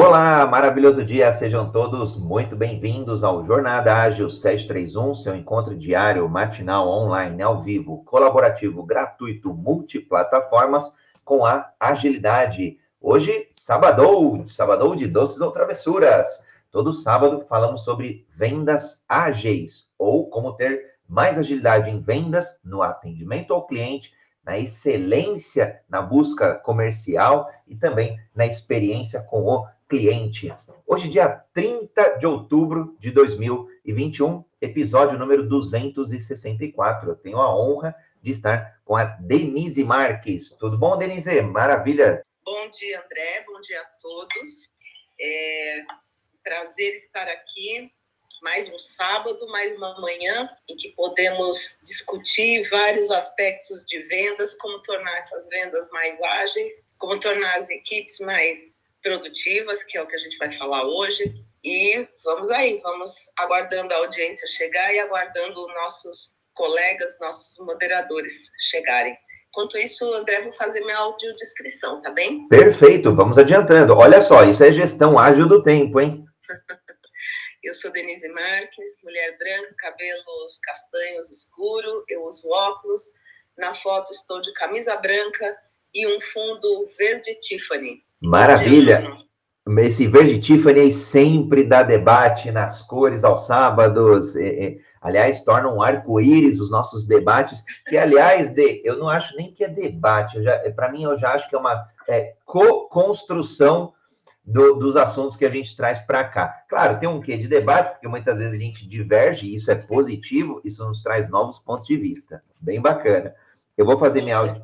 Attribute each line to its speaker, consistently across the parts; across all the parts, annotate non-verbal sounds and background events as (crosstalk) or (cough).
Speaker 1: Olá, maravilhoso dia, sejam todos muito bem-vindos ao Jornada Ágil 731, seu encontro diário, matinal, online, ao vivo, colaborativo, gratuito, multiplataformas com a agilidade. Hoje, sabadou, sabadou de doces ou travessuras. Todo sábado falamos sobre vendas ágeis ou como ter mais agilidade em vendas, no atendimento ao cliente na excelência na busca comercial e também na experiência com o cliente. Hoje, dia 30 de outubro de 2021, episódio número 264. Eu tenho a honra de estar com a Denise Marques. Tudo bom, Denise? Maravilha.
Speaker 2: Bom dia, André. Bom dia a todos. É prazer estar aqui mais um sábado, mais uma manhã, em que podemos discutir vários aspectos de vendas, como tornar essas vendas mais ágeis, como tornar as equipes mais produtivas, que é o que a gente vai falar hoje. E vamos aí, vamos aguardando a audiência chegar e aguardando nossos colegas, nossos moderadores chegarem. Enquanto isso, André, vou fazer minha audiodescrição, tá bem?
Speaker 1: Perfeito, vamos adiantando. Olha só, isso é gestão ágil do tempo, hein? (laughs)
Speaker 2: Eu sou Denise Marques, mulher branca, cabelos castanhos escuro, eu uso óculos. Na foto estou de camisa branca e um fundo verde Tiffany.
Speaker 1: Maravilha! Esse verde Tiffany sempre dá debate nas cores aos sábados. É, é, aliás, torna um arco-íris os nossos debates, que, aliás, de, eu não acho nem que é debate. Para mim, eu já acho que é uma é, co-construção do, dos assuntos que a gente traz para cá. Claro, tem um quê de debate, porque muitas vezes a gente diverge, e isso é positivo, isso nos traz novos pontos de vista. Bem bacana. Eu vou fazer minha áudio.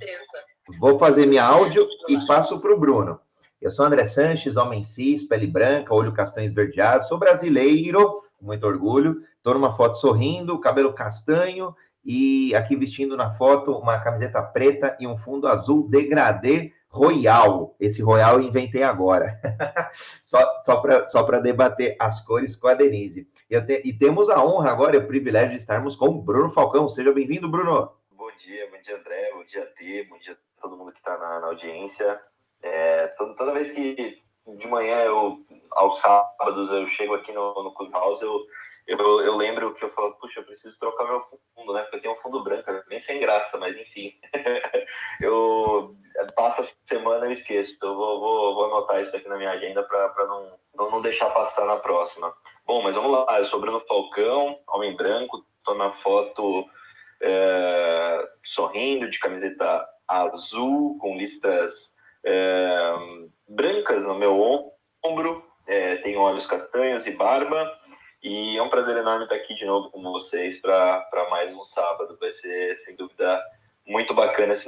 Speaker 1: Vou fazer minha áudio e passo para o Bruno. Eu sou André Sanches, homem cis, pele branca, olho castanho esverdeado, sou brasileiro, com muito orgulho. Estou numa foto sorrindo, cabelo castanho e aqui vestindo na foto uma camiseta preta e um fundo azul degradê Royal. Esse Royal eu inventei agora. (laughs) só só para só debater as cores com a Denise. Te, e temos a honra agora e o privilégio de estarmos com o Bruno Falcão. Seja bem-vindo, Bruno.
Speaker 3: Bom dia, bom dia, André, bom dia, T, bom dia a todo mundo que está na, na, audiência. É, toda, toda vez que de manhã, eu, aos sábados, eu chego aqui no, no Clubhouse, eu eu, eu lembro que eu falo, puxa, eu preciso trocar meu fundo, né? Porque eu tenho um fundo branco, bem sem graça, mas enfim. (laughs) eu passo a semana eu esqueço. Então eu vou, vou, vou anotar isso aqui na minha agenda para não, não, não deixar passar na próxima. Bom, mas vamos lá. Eu sou Bruno Falcão, homem branco, tô na foto é, sorrindo, de camiseta azul, com listas é, brancas no meu ombro, é, tenho olhos castanhos e barba. E é um prazer enorme estar aqui de novo com vocês para mais um sábado. Vai ser, sem dúvida, muito bacana esse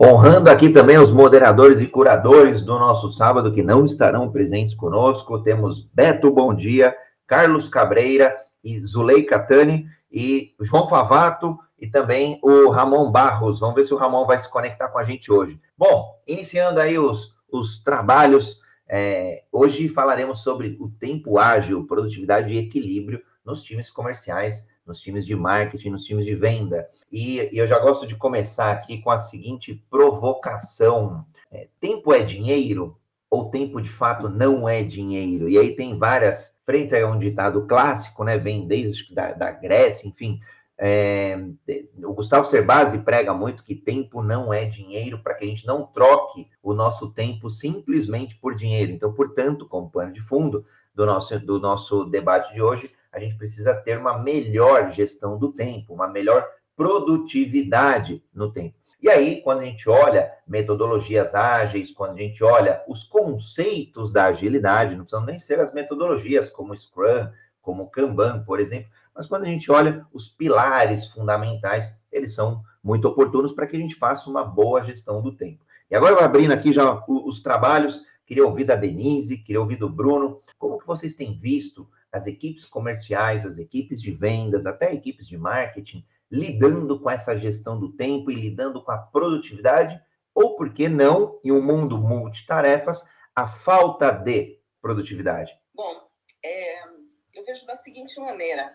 Speaker 1: Honrando aqui também os moderadores e curadores do nosso sábado que não estarão presentes conosco. Temos Beto Bom Dia, Carlos Cabreira e Zulei Catani e João Favato e também o Ramon Barros. Vamos ver se o Ramon vai se conectar com a gente hoje. Bom, iniciando aí os, os trabalhos é, hoje falaremos sobre o tempo ágil, produtividade e equilíbrio nos times comerciais, nos times de marketing, nos times de venda. E, e eu já gosto de começar aqui com a seguinte provocação: é, tempo é dinheiro? Ou tempo de fato não é dinheiro? E aí tem várias frentes, é um ditado clássico, né? Vem desde da, da Grécia, enfim, é, o Gustavo Cerbasi prega muito que tempo não é dinheiro para que a gente não troque o nosso tempo simplesmente por dinheiro. Então, portanto, como pano de fundo do nosso, do nosso debate de hoje, a gente precisa ter uma melhor gestão do tempo, uma melhor produtividade no tempo. E aí, quando a gente olha metodologias ágeis, quando a gente olha os conceitos da agilidade, não precisam nem ser as metodologias como Scrum, como Kanban, por exemplo, mas quando a gente olha os pilares fundamentais, eles são muito oportunos para que a gente faça uma boa gestão do tempo. E agora abrindo aqui já os trabalhos, queria ouvir da Denise, queria ouvir do Bruno, como que vocês têm visto as equipes comerciais, as equipes de vendas, até equipes de marketing, lidando com essa gestão do tempo e lidando com a produtividade, ou por que não, em um mundo multitarefas, a falta de produtividade?
Speaker 2: Bom, é, eu vejo da seguinte maneira: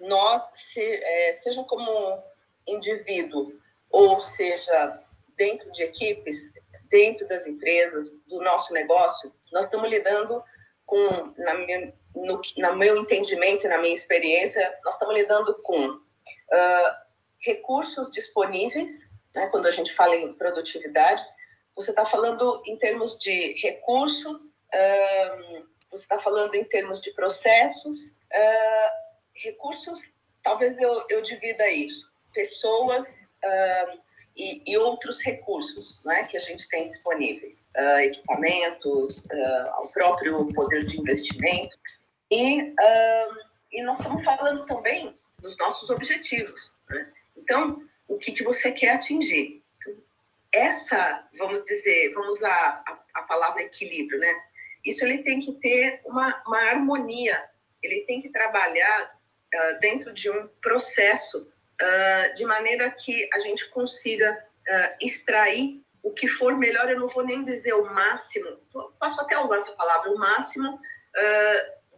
Speaker 2: nós, se, é, seja como indivíduo ou seja dentro de equipes, dentro das empresas, do nosso negócio, nós estamos lidando com, na minha, no, no meu entendimento e na minha experiência, nós estamos lidando com uh, recursos disponíveis, né, quando a gente fala em produtividade, você está falando em termos de recurso, você está falando em termos de processos, uh, recursos, talvez eu, eu divida isso, pessoas e, e, outros recursos né, que a gente tem disponíveis, equipamentos, o próprio poder de investimento. E, uh, e nós estamos falando também dos nossos objetivos. Né? Então, o que, que você quer atingir? Essa, vamos dizer, vamos usar a, a palavra equilíbrio, né? Isso ele tem que ter uma, uma harmonia, ele tem que trabalhar uh, dentro de um processo uh, de maneira que a gente consiga uh, extrair o que for melhor. Eu não vou nem dizer o máximo, posso até usar essa palavra, o máximo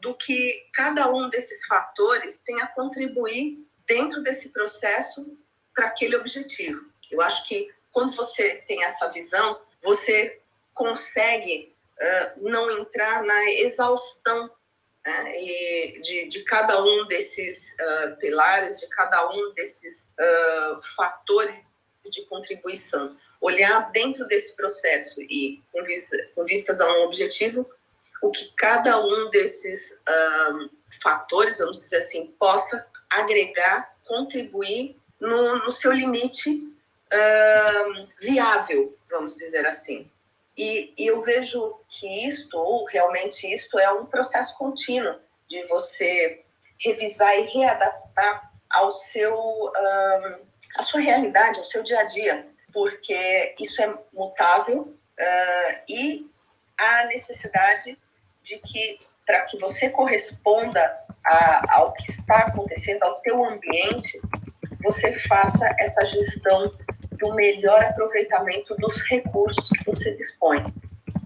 Speaker 2: do que cada um desses fatores tem a contribuir dentro desse processo para aquele objetivo. Eu acho que quando você tem essa visão, você consegue não entrar na exaustão né, de, de, cada um desses uh, pilares, de cada um desses uh, fatores de contribuição. Olhar dentro desse processo e com, vista, com vistas a um objetivo, o que cada um desses um, fatores, vamos dizer assim, possa agregar, contribuir no, no seu limite viável, vamos dizer assim. E, e, eu vejo que isto, ou realmente isto, é um processo contínuo de você revisar e readaptar ao seu, um, à sua realidade, ao seu dia a dia, porque isso é mutável uh, e há necessidade de que para que você corresponda a, ao que está acontecendo, ao teu ambiente, você faça essa gestão do melhor aproveitamento dos recursos que você dispõe.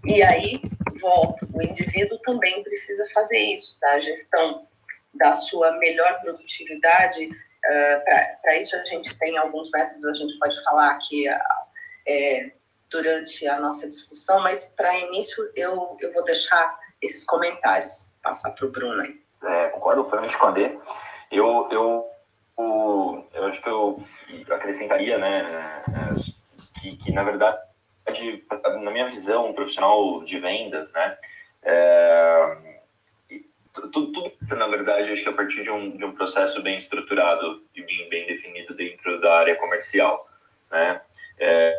Speaker 2: E aí, volto, o indivíduo também precisa fazer isso, tá? A gestão da sua melhor produtividade, uh, para isso a gente tem alguns métodos, a gente pode falar aqui uh, é, durante a nossa discussão, mas para início eu, eu vou deixar esses comentários. Passar para o Bruno aí.
Speaker 3: É, concordo plenamente com a D. Eu, eu, o, eu acho que eu acrescentaria, né, é, que, que na verdade, na minha visão, um profissional de vendas, né, é, tudo, tudo, na verdade, acho que a partir de um, de um processo bem estruturado e bem, bem definido dentro da área comercial, né, é,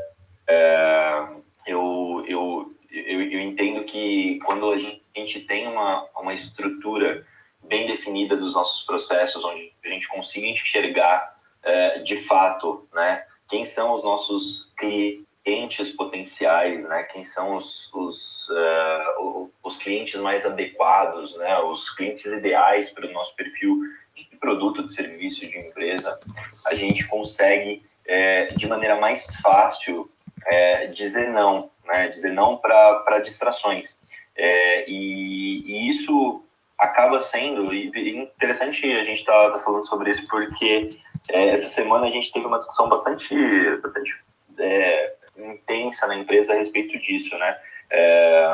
Speaker 3: é, eu, eu, eu, eu entendo que quando a gente tem uma, uma estrutura bem definida dos nossos processos, onde a gente consiga enxergar é, de fato, né, quem são os nossos clientes potenciais, né, quem são os, os, uh, os clientes mais adequados, né, os clientes ideais para o nosso perfil de produto, de serviço, de empresa, a gente consegue, é, de maneira mais fácil, é, dizer não, né, dizer não para distrações. E, e, isso acaba sendo e interessante a gente estar tá, tá falando sobre isso porque é, essa semana a gente teve uma discussão bastante, bastante é, intensa na empresa a respeito disso, né? É,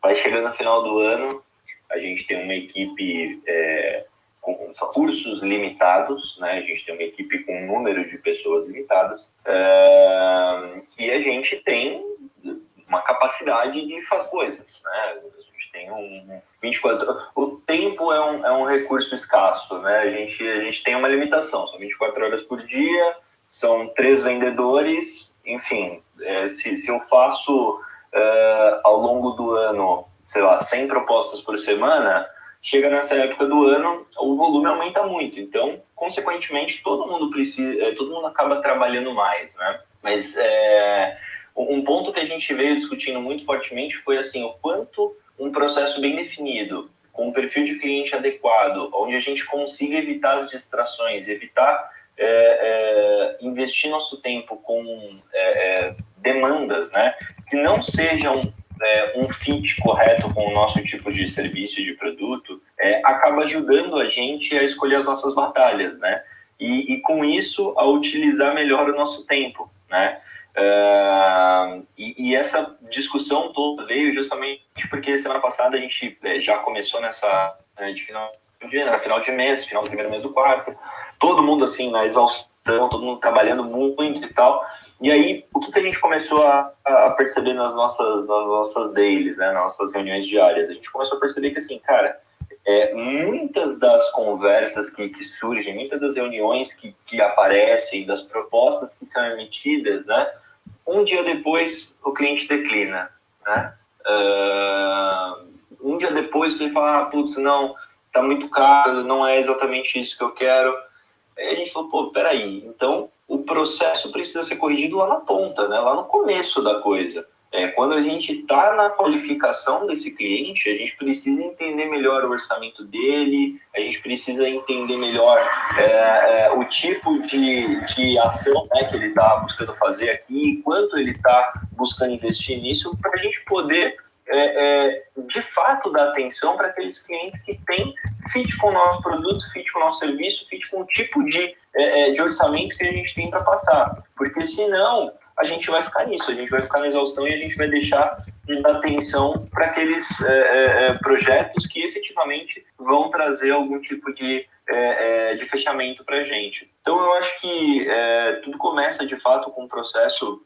Speaker 3: vai chegando no final do ano, a gente tem uma equipe é, com cursos limitados, né? A gente tem uma equipe com um número de pessoas limitadas é, e a gente tem uma capacidade de fazer coisas, né? Um 24 o tempo é um, é um recurso escasso, né? A gente a gente tem uma limitação, são 24 horas por dia, são três vendedores, enfim, é, se, se eu faço é, ao longo do ano, sei lá, 100 propostas por semana, chega nessa época do ano, o volume aumenta muito. Então, consequentemente, todo mundo precisa, é, todo mundo acaba trabalhando mais, né? Mas é, um ponto que a gente veio discutindo muito fortemente foi assim, o quanto um processo bem definido, com um perfil de cliente adequado, onde a gente consiga evitar as distrações, evitar é, é, investir nosso tempo com é, é demandas, né, que não sejam é, um fit correto com o nosso tipo de serviço e de produto, é, acaba ajudando a gente a escolher as nossas batalhas, né, e, e com isso a utilizar melhor o nosso tempo, né. Uh, e, e, essa discussão toda veio justamente porque semana passada a gente é, já começou nessa né, de final de, final de mês, final do primeiro mês do quarto, todo mundo assim na exaustão, todo mundo trabalhando muito e tal. E aí, o que, que a gente começou a, a, perceber nas nossas, nas nossas dailies, né, nas nossas reuniões diárias? A gente começou a perceber que, assim, cara, é, muitas das conversas que, que surgem, muitas das reuniões que, que aparecem, das propostas que são emitidas, né, um dia depois o cliente declina, né? Uh, um dia depois ele fala, ah, putz, não, tá muito caro, não é exatamente isso que eu quero. Aí a gente falou, pô, peraí, então o processo precisa ser corrigido lá na ponta, né? lá no começo da coisa. É, quando a gente está na qualificação desse cliente, a gente precisa entender melhor o orçamento dele, a gente precisa entender melhor é, é, o tipo de, de ação né, que ele está buscando fazer aqui, quanto ele está buscando investir nisso, para a gente poder é, é, de fato dar atenção para aqueles clientes que têm fit com o nosso produto, fit com o nosso serviço, fit com o tipo de, é, de orçamento que a gente tem para passar. Porque senão a gente vai ficar nisso, a gente vai ficar na exaustão e a gente vai deixar de dar atenção para aqueles é, é, projetos que efetivamente vão trazer algum tipo de, de fechamento para a gente. Então eu acho que tudo começa de fato com um processo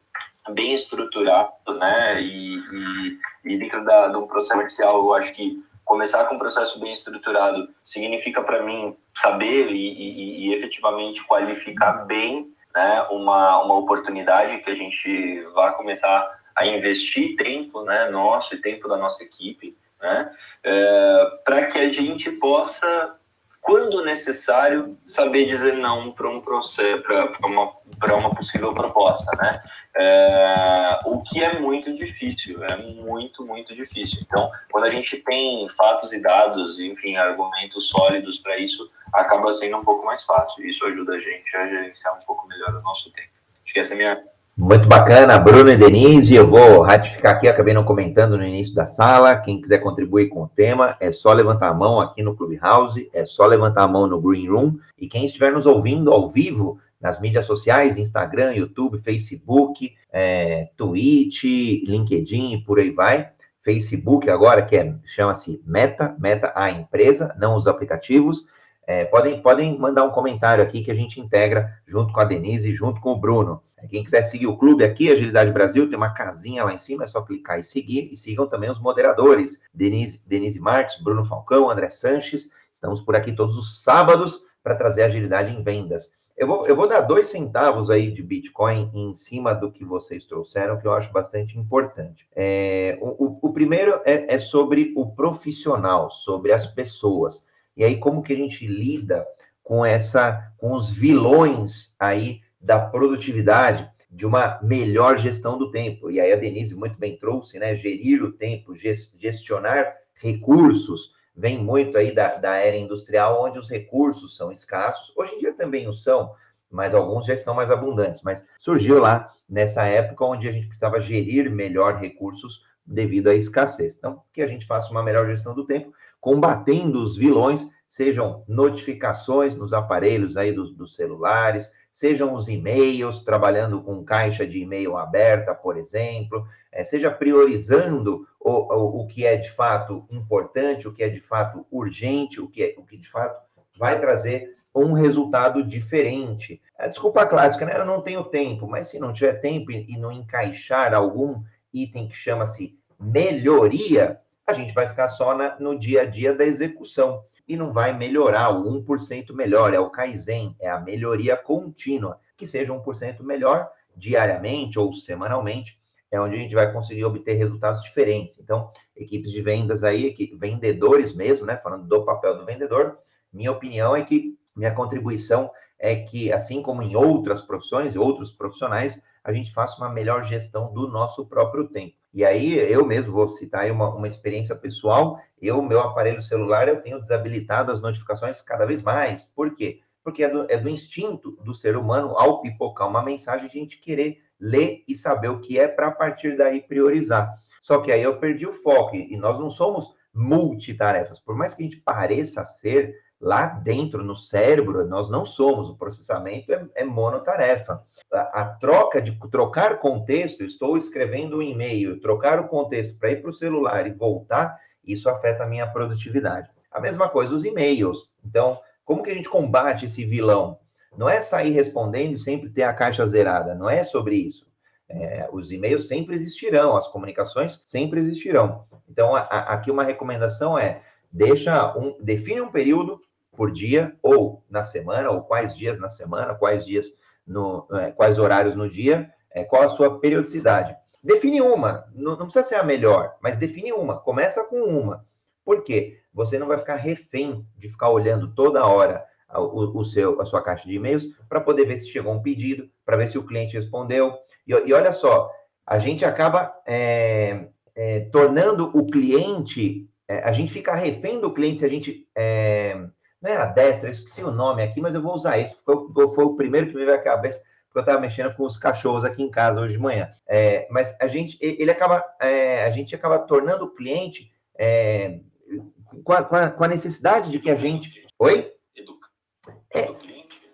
Speaker 3: bem estruturado, né? E, e, e dentro da, de um processo comercial, eu acho que começar com um processo bem estruturado significa para mim saber e, e, e, efetivamente qualificar bem né, uma, uma oportunidade que a gente vai começar a investir tempo né, nosso e tempo da nossa equipe, né, é, para que a gente possa quando necessário, saber dizer não para um processo, para uma, uma possível proposta, né? É, o que é muito difícil, é muito, muito difícil. Então, quando a gente tem fatos e dados, enfim, argumentos sólidos para isso, acaba sendo um pouco mais fácil. Isso ajuda a gente a gerenciar um pouco melhor o nosso tempo. Acho que essa é a minha
Speaker 1: muito bacana, Bruno e Denise. Eu vou ratificar aqui, acabei não comentando no início da sala. Quem quiser contribuir com o tema, é só levantar a mão aqui no Clubhouse, é só levantar a mão no Green Room. E quem estiver nos ouvindo ao vivo nas mídias sociais, Instagram, YouTube, Facebook, é, Twitch, LinkedIn e por aí vai. Facebook agora, que é, chama-se Meta, Meta a empresa, não os aplicativos. É, podem, podem mandar um comentário aqui que a gente integra junto com a Denise, junto com o Bruno. Quem quiser seguir o clube aqui, Agilidade Brasil, tem uma casinha lá em cima, é só clicar e seguir. E sigam também os moderadores, Denise, Denise Marques, Bruno Falcão, André Sanches. Estamos por aqui todos os sábados para trazer agilidade em vendas. Eu vou, eu vou dar dois centavos aí de Bitcoin em cima do que vocês trouxeram, que eu acho bastante importante. É, o, o, primeiro é, é sobre o profissional, sobre as pessoas. E aí, como que a gente lida com essa, com os vilões aí da produtividade, de uma melhor gestão do tempo. E aí a Denise muito bem trouxe, né? Gerir o tempo, gestionar recursos, vem muito aí da, da era industrial, onde os recursos são escassos. Hoje em dia também o são, mas alguns já estão mais abundantes. Mas surgiu lá nessa época onde a gente precisava gerir melhor recursos devido à escassez. Então, que a gente faça uma melhor gestão do tempo, combatendo os vilões, sejam notificações nos aparelhos aí dos, dos celulares, sejam os e-mails, trabalhando com caixa de e-mail aberta, por exemplo, é, seja priorizando o, o, o, que é de fato importante, o que é de fato urgente, o que, é, o que de fato vai trazer um resultado diferente. A desculpa clássica, né? Eu não tenho tempo, mas se não tiver tempo e, e não encaixar algum item que chama-se melhoria, a gente vai ficar só na, no dia a dia da execução e não vai melhorar o 1% melhor, é o Kaizen, é a melhoria contínua, que seja 1% melhor diariamente ou semanalmente, é onde a gente vai conseguir obter resultados diferentes. Então, equipes de vendas aí, vendedores mesmo, né, falando do papel do vendedor, minha opinião é que minha contribuição é que, assim como em outras profissões e outros profissionais, a gente faça uma melhor gestão do nosso próprio tempo. E aí, eu mesmo vou citar aí uma, uma experiência pessoal. Eu, meu aparelho celular, eu tenho desabilitado as notificações cada vez mais. Por quê? Porque é do, é do instinto do ser humano, ao pipocar uma mensagem, a gente querer ler e saber o que é para a partir daí priorizar. Só que aí eu perdi o foco e nós não somos multitarefas. Por mais que a gente pareça ser, lá dentro, no cérebro, nós não somos, o processamento é, é monotarefa. A, a, troca de trocar contexto, estou escrevendo um e-mail, trocar o contexto para ir para o celular e voltar, isso afeta a minha produtividade. A mesma coisa os e-mails. Então, como que a gente combate esse vilão? Não é sair respondendo e sempre ter a caixa zerada, não é sobre isso. É, os e-mails sempre existirão, as comunicações sempre existirão. Então, a, a, aqui uma recomendação é deixa um, define um período por dia ou na semana, ou quais dias na semana, quais dias no, é, quais horários no dia, é, qual a sua periodicidade. Define uma, não, não, precisa ser a melhor, mas define uma, começa com uma. Por quê? Você não vai ficar refém de ficar olhando toda hora o, o seu, a sua caixa de e-mails para poder ver se chegou um pedido, para ver se o cliente respondeu. E, e olha só, a gente acaba é, é, tornando o cliente, é, a gente fica refém do cliente se a gente. É, não é a destra, eu esqueci o nome aqui, mas eu vou usar isso, foi, foi o primeiro que me veio à cabeça, porque eu estava mexendo com os cachorros aqui em casa hoje de manhã. É, mas a gente, ele acaba, é, a gente acaba tornando o cliente com a, com, a, com, a, necessidade de que a gente. Oi? É,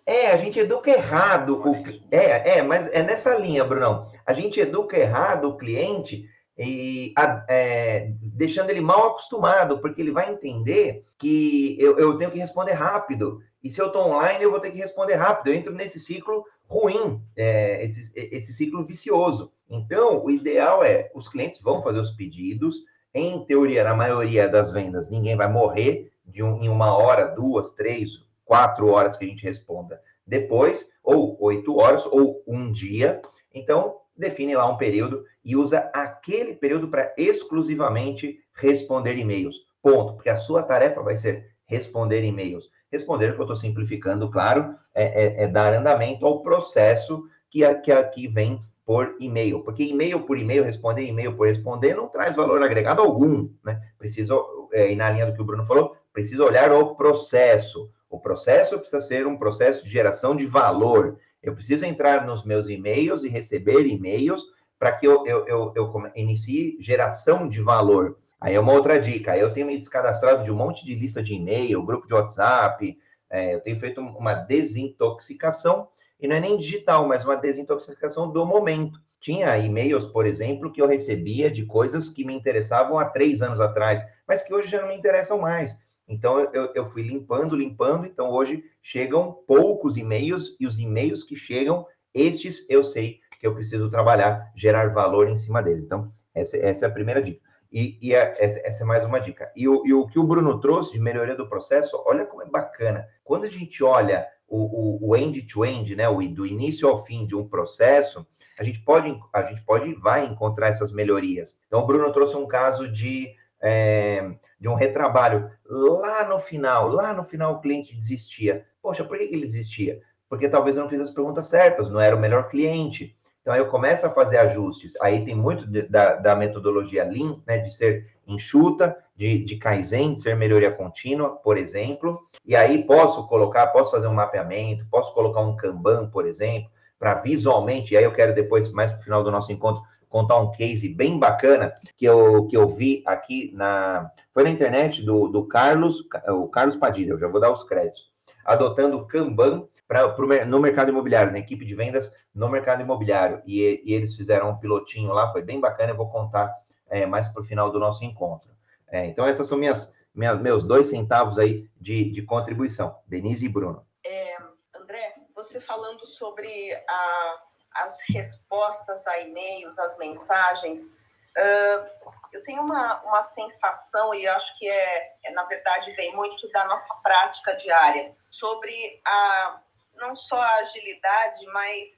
Speaker 1: é, a gente educa errado. O, é, é, mas é nessa linha, Brunão. A gente educa errado o cliente e é, deixando ele mal acostumado, porque ele vai entender que eu, eu tenho que responder rápido. E se eu estou online, eu vou ter que responder rápido. Eu entro nesse ciclo ruim, é, esse, esse ciclo vicioso. Então, o ideal é os clientes vão fazer os pedidos. Em teoria, na maioria das vendas, ninguém vai morrer de um, em uma hora, duas, três, quatro horas que a gente responda depois, ou oito horas, ou um dia. Então, define lá um período e usa aquele período para exclusivamente responder e-mails. Ponto. Porque a sua tarefa vai ser responder e-mails. Responder, que eu estou simplificando, claro, é, é, é, dar andamento ao processo que, que aqui vem por e-mail. Porque e-mail por e-mail, responder e-mail por responder, não traz valor agregado algum. Né? Preciso, é, e na linha do que o Bruno falou, precisa olhar o processo. O processo precisa ser um processo de geração de valor. Eu preciso entrar nos meus e-mails e receber e-mails para que eu, eu, eu, eu, inicie geração de valor. Aí é uma outra dica. Eu tenho me descadastrado de um monte de lista de e-mail, grupo de WhatsApp, é, eu tenho feito uma desintoxicação, e não é nem digital, mas uma desintoxicação do momento. Tinha e-mails, por exemplo, que eu recebia de coisas que me interessavam há três anos atrás, mas que hoje já não me interessam mais. Então, eu, eu fui limpando, limpando. Então, hoje chegam poucos e-mails e os e-mails que chegam, estes eu sei que eu preciso trabalhar, gerar valor em cima deles. Então, essa, essa é a primeira dica. E, e a, essa, essa, é mais uma dica. E o, e o que o Bruno trouxe de melhoria do processo, olha como é bacana. Quando a gente olha o end-to-end, -end, né, o, do início ao fim de um processo, a gente pode, a gente pode vai encontrar essas melhorias. Então, o Bruno trouxe um caso de é, de um retrabalho. Lá no final, lá no final o cliente desistia. Poxa, por que, ele desistia? Porque talvez eu não fiz as perguntas certas, não era o melhor cliente. Então eu começo a fazer ajustes. Aí tem muito de, da, da, metodologia Lean, né, de ser enxuta, de, de Kaizen, de ser melhoria contínua, por exemplo. E aí posso colocar, posso fazer um mapeamento, posso colocar um Kanban, por exemplo, para visualmente, e aí eu quero depois, mais para o final do nosso encontro, contar um case bem bacana que eu, que eu vi aqui na. Foi na internet do, do Carlos, o Carlos Padilha, eu já vou dar os créditos. Adotando Kanban pra, pro, no mercado imobiliário, na equipe de vendas no mercado imobiliário. E, e eles fizeram um pilotinho lá, foi bem bacana, eu vou contar é, mais para o final do nosso encontro. É, então, essas são minhas, minha, meus dois centavos aí de, de contribuição. Denise e Bruno.
Speaker 2: É, André, você falando sobre a as respostas a e-mails, as mensagens, uh, eu tenho uma, uma sensação, e acho que é, é, na verdade, vem muito da nossa prática diária, sobre a, não só a agilidade, mas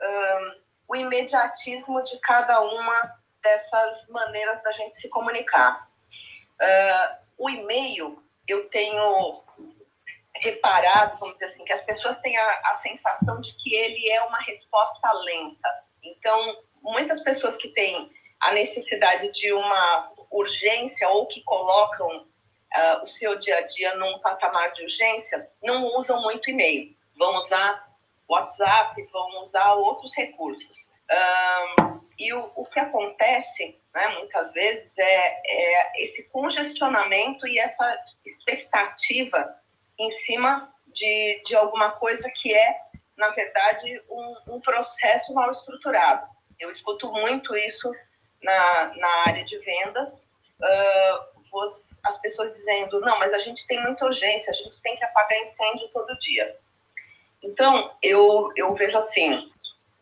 Speaker 2: uh, o imediatismo de cada uma dessas maneiras da gente se comunicar. Uh, o e-mail, eu tenho reparado, vamos dizer assim, que as pessoas têm a, a sensação de que ele é uma resposta lenta. Então, muitas pessoas que têm a necessidade de uma urgência ou que colocam uh, o seu dia a dia num patamar de urgência, não usam muito e-mail. Vão usar WhatsApp, vão usar outros recursos. Um, e o, o, que acontece, né, muitas vezes, é, é esse congestionamento e essa expectativa em cima de, de alguma coisa que é, na verdade, um, um processo mal estruturado. Eu escuto muito isso na, na área de vendas, uh, as pessoas dizendo, não, mas a gente tem muita urgência, a gente tem que apagar incêndio todo dia. Então, eu, eu vejo assim,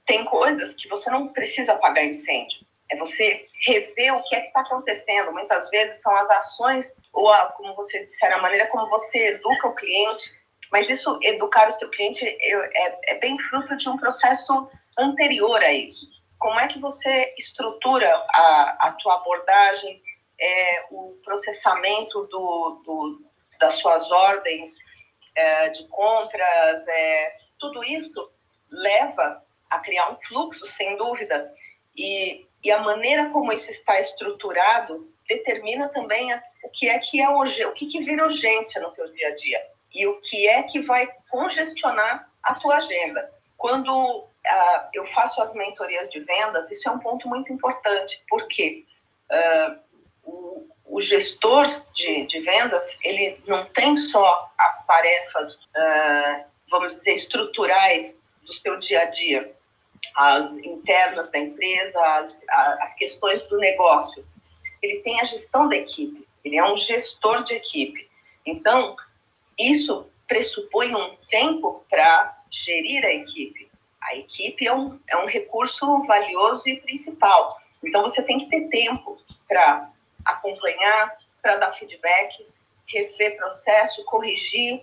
Speaker 2: tem coisas que você não precisa apagar incêndio. É você rever o que é que está acontecendo. Muitas vezes são as ações, ou a, como vocês disseram, a maneira como você educa o cliente. Mas isso, educar o seu cliente, é, é bem fruto de um processo anterior a isso. Como é que você estrutura a, a tua abordagem, é, o processamento do, do, das suas ordens é, de compras, é, tudo isso leva a criar um fluxo, sem dúvida. E, e a maneira como isso está estruturado determina também a, o que é que é o que, que vira urgência no teu dia a dia. E o que é que vai congestionar a tua agenda. Quando uh, eu faço as mentorias de vendas, isso é um ponto muito importante, porque uh, o, o, gestor de, de, vendas, ele não tem só as tarefas, uh, vamos dizer, estruturais do seu dia a dia, as internas da empresa, as, as questões do negócio. Ele tem a gestão da equipe, ele é um gestor de equipe. Então, isso pressupõe um tempo para gerir a equipe. A equipe é um, é um recurso valioso e principal. Então, você tem que ter tempo para acompanhar, para dar feedback, rever processo, corrigir,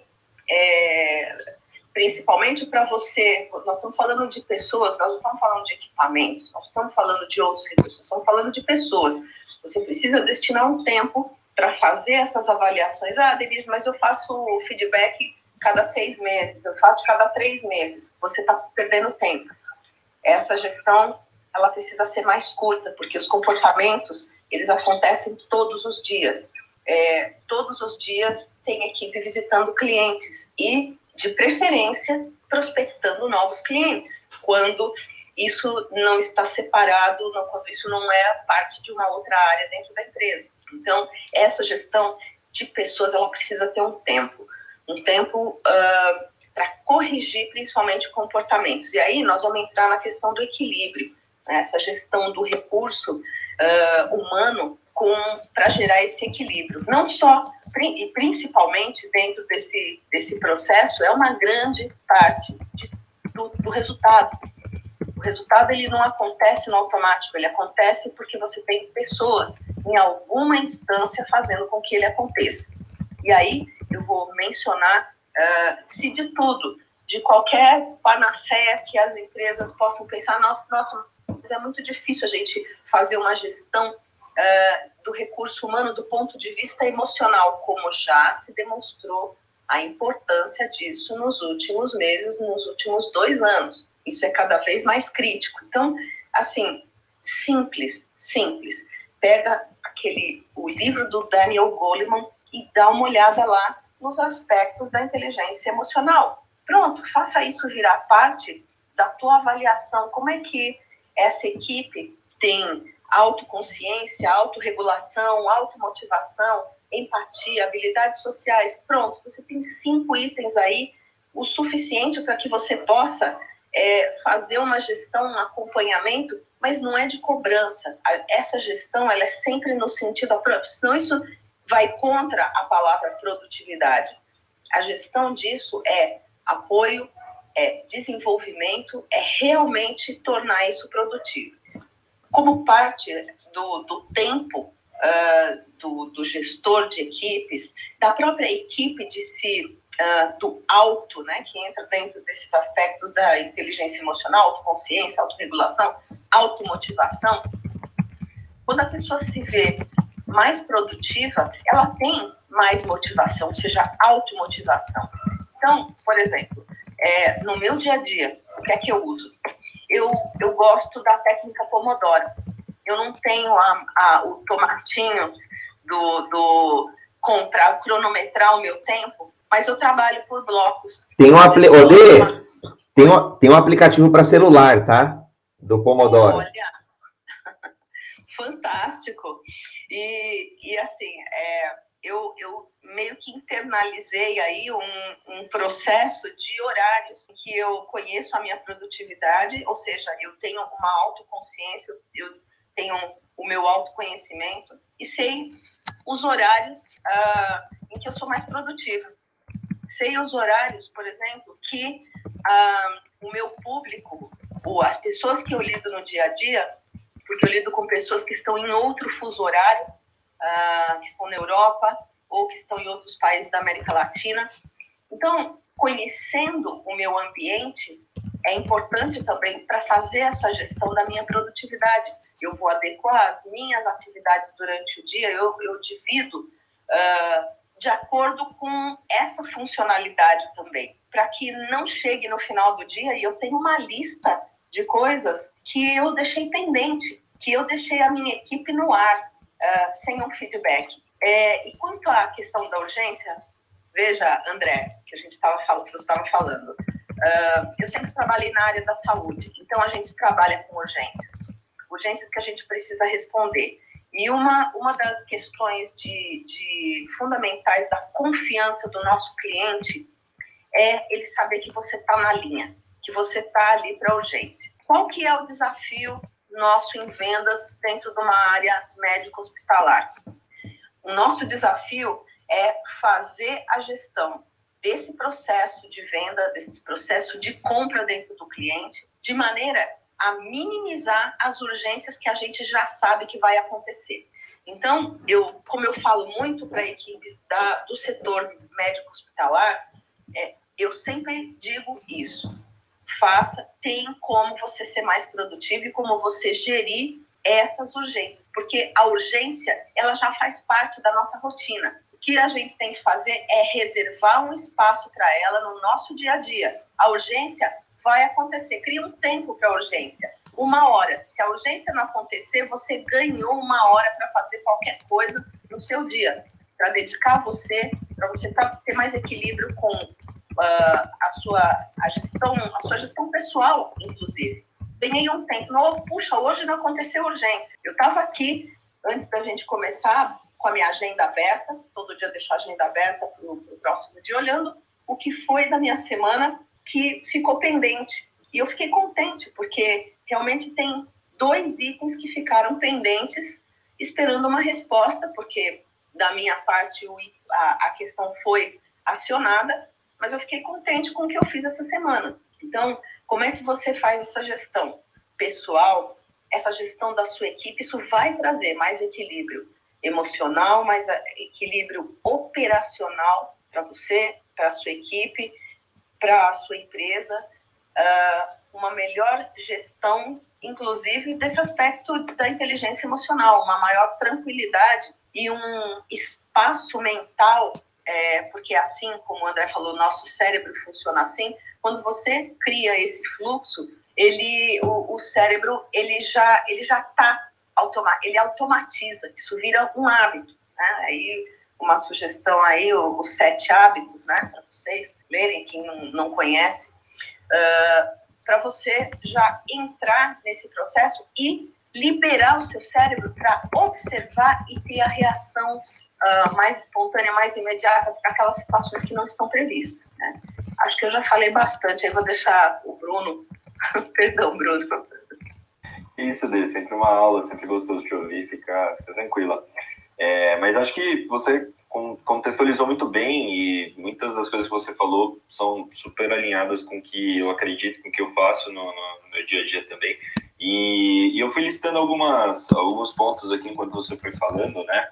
Speaker 2: é, principalmente para você, nós estamos falando de pessoas, nós não estamos falando de equipamentos, nós estamos falando de outros recursos, nós estamos falando de pessoas. Você precisa destinar um tempo para fazer essas avaliações. Ah, Denise, mas eu faço o feedback cada seis meses, eu faço cada três meses. Você está perdendo tempo. Essa gestão, ela precisa ser mais curta, porque os comportamentos, eles acontecem todos os dias. É, todos os dias tem equipe visitando clientes e de preferência, prospectando novos clientes, quando isso não está separado, quando isso não é parte de uma outra área dentro da empresa. Então, essa gestão de pessoas, ela precisa ter um tempo, um tempo uh, para corrigir principalmente comportamentos. E aí nós vamos entrar na questão do equilíbrio, né? essa gestão do recurso uh, humano para gerar esse equilíbrio. Não só e principalmente dentro desse, desse processo, é uma grande parte de, do, do resultado. O resultado ele não acontece no automático, ele acontece porque você tem pessoas em alguma instância fazendo com que ele aconteça. E aí eu vou mencionar, uh, se de tudo, de qualquer panaceia que as empresas possam pensar, nossa, nossa, mas é muito difícil a gente fazer uma gestão uh, do recurso humano do ponto de vista emocional, como já se demonstrou a importância disso nos últimos meses, nos últimos dois anos. Isso é cada vez mais crítico. Então, assim, simples, simples. Pega aquele o livro do Daniel Goleman e dá uma olhada lá nos aspectos da inteligência emocional. Pronto, faça isso virar parte da tua avaliação. Como é que essa equipe tem autoconsciência, autorregulação, automotivação, empatia, habilidades sociais. Pronto, você tem cinco itens aí, o suficiente para que você possa é, fazer uma gestão, um acompanhamento, mas não é de cobrança. Essa gestão ela é sempre no sentido próprio, senão isso vai contra a palavra produtividade. A gestão disso é apoio, é desenvolvimento, é realmente tornar isso produtivo como parte do, do tempo uh, do, do, gestor de equipes, da própria equipe de si, uh, do auto, né, que entra dentro desses aspectos da inteligência emocional, autoconsciência, autorregulação, automotivação, quando a pessoa se vê mais produtiva, ela tem mais motivação, ou seja, automotivação. Então, por exemplo, é, no meu dia a dia, o que é que eu uso? Eu, eu gosto da técnica Pomodoro. Eu não tenho a, a, o tomatinho do, do comprar, cronometrar o meu tempo, mas eu trabalho por blocos.
Speaker 1: Tem um, apli tem um, tem um aplicativo para celular, tá? Do Pomodoro.
Speaker 2: Olha, (laughs) fantástico. E, e assim, é, eu, eu meio que internalizei aí um, um processo de horários que eu conheço a minha produtividade, ou seja, eu tenho uma autoconsciência, eu tenho o meu autoconhecimento e sei os horários uh, em que eu sou mais produtiva. Sei os horários, por exemplo, que uh, o meu público, ou as pessoas que eu lido no dia a dia, porque eu lido com pessoas que estão em outro fuso horário, uh, que estão na Europa ou que estão em outros países da América Latina. Então, conhecendo o meu ambiente é importante também para fazer essa gestão da minha produtividade. Eu vou adequar as minhas atividades durante o dia, eu, eu divido uh, de acordo com essa funcionalidade também, para que não chegue no final do dia e eu tenha uma lista de coisas que eu deixei pendente, que eu deixei a minha equipe no ar, uh, sem um feedback. É, e quanto à questão da urgência, veja, André, que a gente estava falando, você estava falando, uh, eu sempre trabalhei na área da saúde, então a gente trabalha com urgências, urgências que a gente precisa responder. E uma, uma das questões de, de fundamentais da confiança do nosso cliente é ele saber que você está na linha, que você está ali para urgência. Qual que é o desafio nosso em vendas dentro de uma área médico-hospitalar? Nosso desafio é fazer a gestão desse processo de venda, desse processo de compra dentro do cliente, de maneira a minimizar as urgências que a gente já sabe que vai acontecer. Então, eu, como eu falo muito para equipes da, do setor médico hospitalar, é, eu sempre digo isso. Faça, tem como você ser mais produtivo e como você gerir essas urgências, porque a urgência ela já faz parte da nossa rotina. O que a gente tem que fazer é reservar um espaço para ela no nosso dia a dia. A urgência vai acontecer, cria um tempo para a urgência. Uma hora. Se a urgência não acontecer, você ganhou uma hora para fazer qualquer coisa no seu dia, para dedicar a você, para você ter mais equilíbrio com uh, a sua a gestão, a sua gestão pessoal, inclusive ganhei um tempo novo, puxa, hoje não aconteceu urgência. Eu estava aqui, antes da gente começar, com a minha agenda aberta, todo dia deixo a agenda aberta para o próximo dia, olhando o que foi da minha semana que ficou pendente. E eu fiquei contente, porque realmente tem dois itens que ficaram pendentes, esperando uma resposta, porque da minha parte a, questão foi acionada, mas eu fiquei contente com o que eu fiz essa semana. Então, como é que você faz essa gestão pessoal, essa gestão da sua equipe? Isso vai trazer mais equilíbrio emocional, mais equilíbrio operacional para você, para a sua equipe, para a sua empresa, uh, uma melhor gestão, inclusive desse aspecto da inteligência emocional, uma maior tranquilidade e um espaço mental é, porque assim como o André falou, nosso cérebro funciona assim. Quando você cria esse fluxo, ele, o, o cérebro, ele já, ele já tá automa ele automatiza. Isso vira um hábito. Né? Aí uma sugestão aí, os sete hábitos, né, para vocês lerem quem não, não conhece, uh, para você já entrar nesse processo e liberar o seu cérebro para observar e ter a reação uh, mais espontânea, mais imediata para aquelas situações que não estão previstas. Né? Acho que eu já falei bastante, aí vou deixar o Bruno. (laughs) Perdão, Bruno.
Speaker 3: Isso, Dê, sempre uma aula, sempre gostoso de ouvir, fica, fica tranquila. É, mas acho que você contextualizou muito bem e muitas das coisas que você falou são super alinhadas com o que eu acredito, com o que eu faço no, no, meu dia a dia também. E, e, eu fui listando algumas, alguns pontos aqui enquanto você foi falando, né?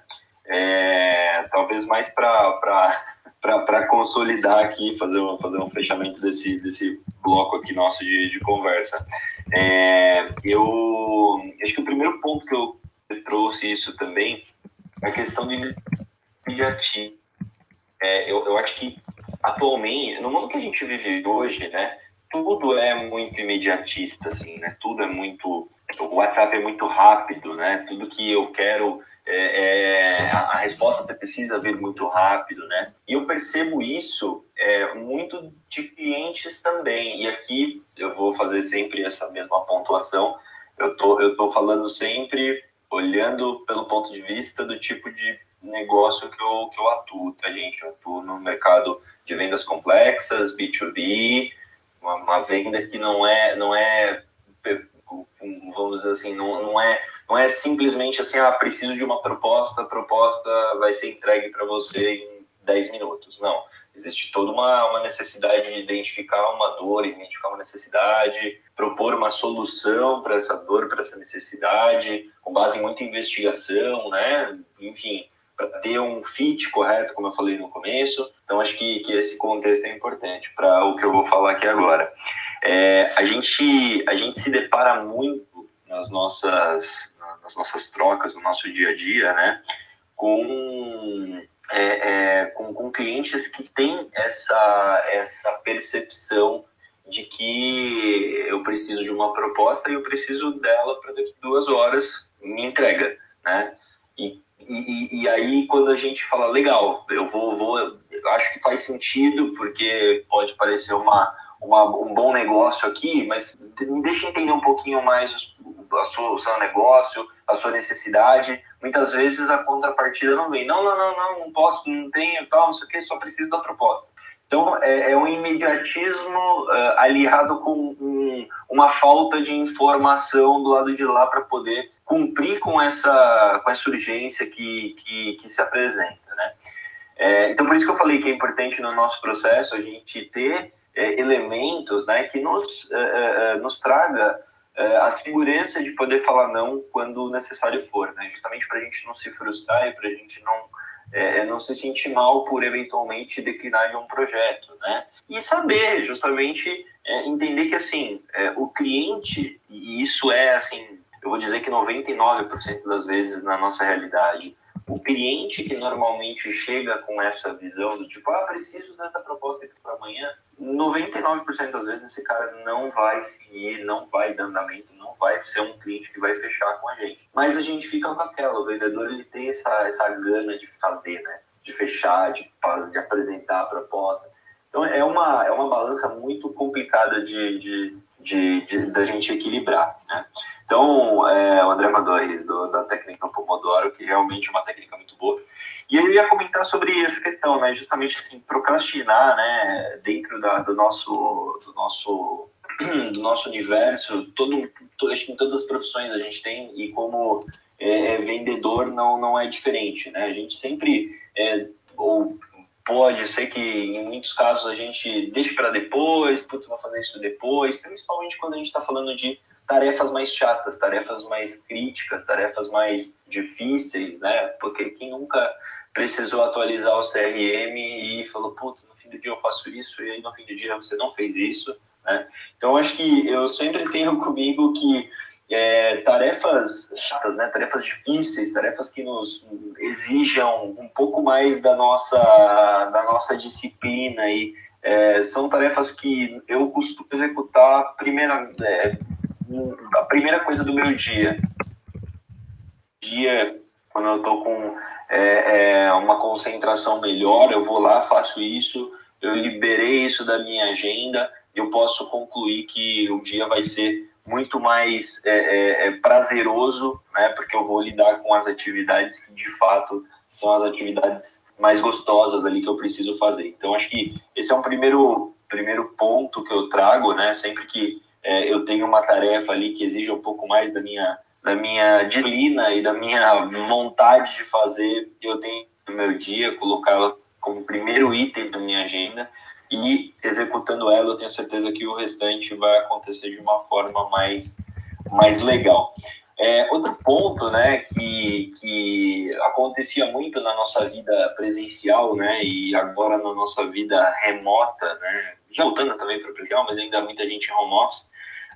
Speaker 3: É, talvez mais para consolidar aqui, fazer um, fazer um fechamento desse, desse bloco aqui nosso de, de conversa. É, eu acho que o primeiro ponto que eu trouxe isso também é a questão de imediatismo. É, eu, eu acho que atualmente, no mundo que a gente vive hoje, né, tudo é muito imediatista, assim, né? Tudo é muito, o WhatsApp é muito rápido, né? Tudo que eu quero é, é, a, resposta precisa vir muito rápido, né? E eu percebo isso é, muito de clientes também. E aqui eu vou fazer sempre essa mesma pontuação. Eu tô, eu tô falando sempre olhando pelo ponto de vista do tipo de negócio que eu, que eu atuo, tá, gente? Eu atuo no mercado de vendas complexas, B2B, uma, uma venda que não é, não é, vamos dizer assim, não, não é não é simplesmente assim, ah, preciso de uma proposta, a proposta vai ser entregue para você em 10 minutos. Não. Existe toda uma, uma necessidade de identificar uma dor, identificar uma necessidade, propor uma solução para essa dor, para essa necessidade, com base em muita investigação, né? Enfim, para ter um fit correto, como eu falei no começo. Então, acho que, que esse contexto é importante para o que eu vou falar aqui agora. É, a, gente, a gente se depara muito nas nossas, nas nossas trocas, no nosso dia a dia, né, com, é, é, com, com clientes que têm essa, essa percepção de que eu preciso de uma proposta e eu preciso dela para daqui duas horas me entrega, né? E e, e, aí, quando a gente fala, legal, eu vou, vou, eu acho que faz sentido, porque pode parecer uma, uma, um bom negócio aqui, mas me deixa entender um pouquinho mais a sua, o seu negócio, a sua necessidade. Muitas vezes a contrapartida não vem. Não, não, não, não, não posso, não tenho, tal, não sei o que, só preciso da proposta. Então, é, é um imediatismo uh, aliado com um, uma falta de informação do lado de lá para poder cumprir com essa, com essa urgência que, que, que se apresenta, né? É, então, por isso que eu falei que é importante no nosso processo a gente ter é, elementos né, que nos, é, é, é nos traga é, a segurança de poder falar não quando necessário for, né? Justamente para a gente não se frustrar e para a gente não, não se sentir mal por eventualmente declinar de um projeto, né? E saber, justamente, entender que, assim, o cliente, e isso é, assim, eu vou dizer que 99% das vezes na nossa realidade, o cliente que normalmente chega com essa visão do tipo, ah, preciso dessa proposta aqui para amanhã, 99% das vezes esse cara não vai seguir, não vai dar andamento, não vai ser um cliente que vai fechar com a gente. Mas a gente fica com aquela, o vendedor ele tem essa, essa gana de fazer, né? De fechar, de, de apresentar a proposta. Então é uma, é uma balança muito complicada de, de, de, de da gente equilibrar, né? Então, é, o André mandou aí do, da técnica Pomodoro, que realmente é uma técnica muito boa. E eu ia comentar sobre essa questão, né? Justamente assim, procrastinar, né? Dentro da, do nosso, do nosso, (clears throat) do nosso universo, todo, todo, acho que em todas as profissões a gente tem e como é, é, vendedor não não é diferente, né? A gente sempre é, ou pode ser que em muitos casos a gente deixe para depois, putz, vou fazer isso depois, principalmente quando a gente está falando de tarefas mais chatas, tarefas mais críticas, tarefas mais difíceis, né? Porque quem nunca precisou atualizar o CRM e falou, putz, no fim do dia eu faço isso e aí no fim do dia você não fez isso, né? Então acho que eu sempre tenho (laughs) comigo que é, tarefas chatas, né? Tarefas difíceis, tarefas que nos exijam um pouco mais da nossa da nossa disciplina e é, são tarefas que eu costumo executar primeira, é, a primeira coisa do meu dia. Dia, quando eu estou com é, é, uma concentração melhor, eu vou lá, faço isso, eu liberei isso da minha agenda, eu posso concluir que o dia vai ser muito mais é, é, é, prazeroso, né? Porque eu vou lidar com as atividades que de fato são as atividades mais gostosas ali que eu preciso fazer. Então acho que esse é um primeiro primeiro ponto que eu trago, né? Sempre que é, eu tenho uma tarefa ali que exige um pouco mais da minha, da minha disciplina e da minha vontade de fazer, eu tenho no meu dia, colocá-la como primeiro item da minha agenda e executando ela, eu tenho certeza que o restante vai acontecer de uma forma mais, mais legal. É, outro ponto, né, que, que acontecia muito na nossa vida presencial, né, e agora na nossa vida remota, né, já voltando também para o presencial, mas ainda muita gente home office,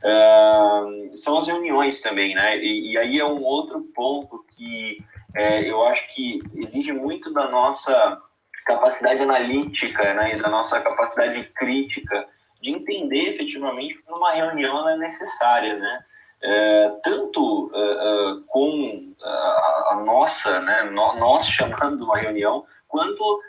Speaker 3: uh, são as reuniões também, né? E, e, aí é um outro ponto que é, eu acho que exige muito da nossa capacidade analítica, né? E da nossa capacidade crítica de entender efetivamente que uma reunião é necessária, né? É, tanto uh, uh, com a, a, nossa, né, no, nós chamando uma reunião, quanto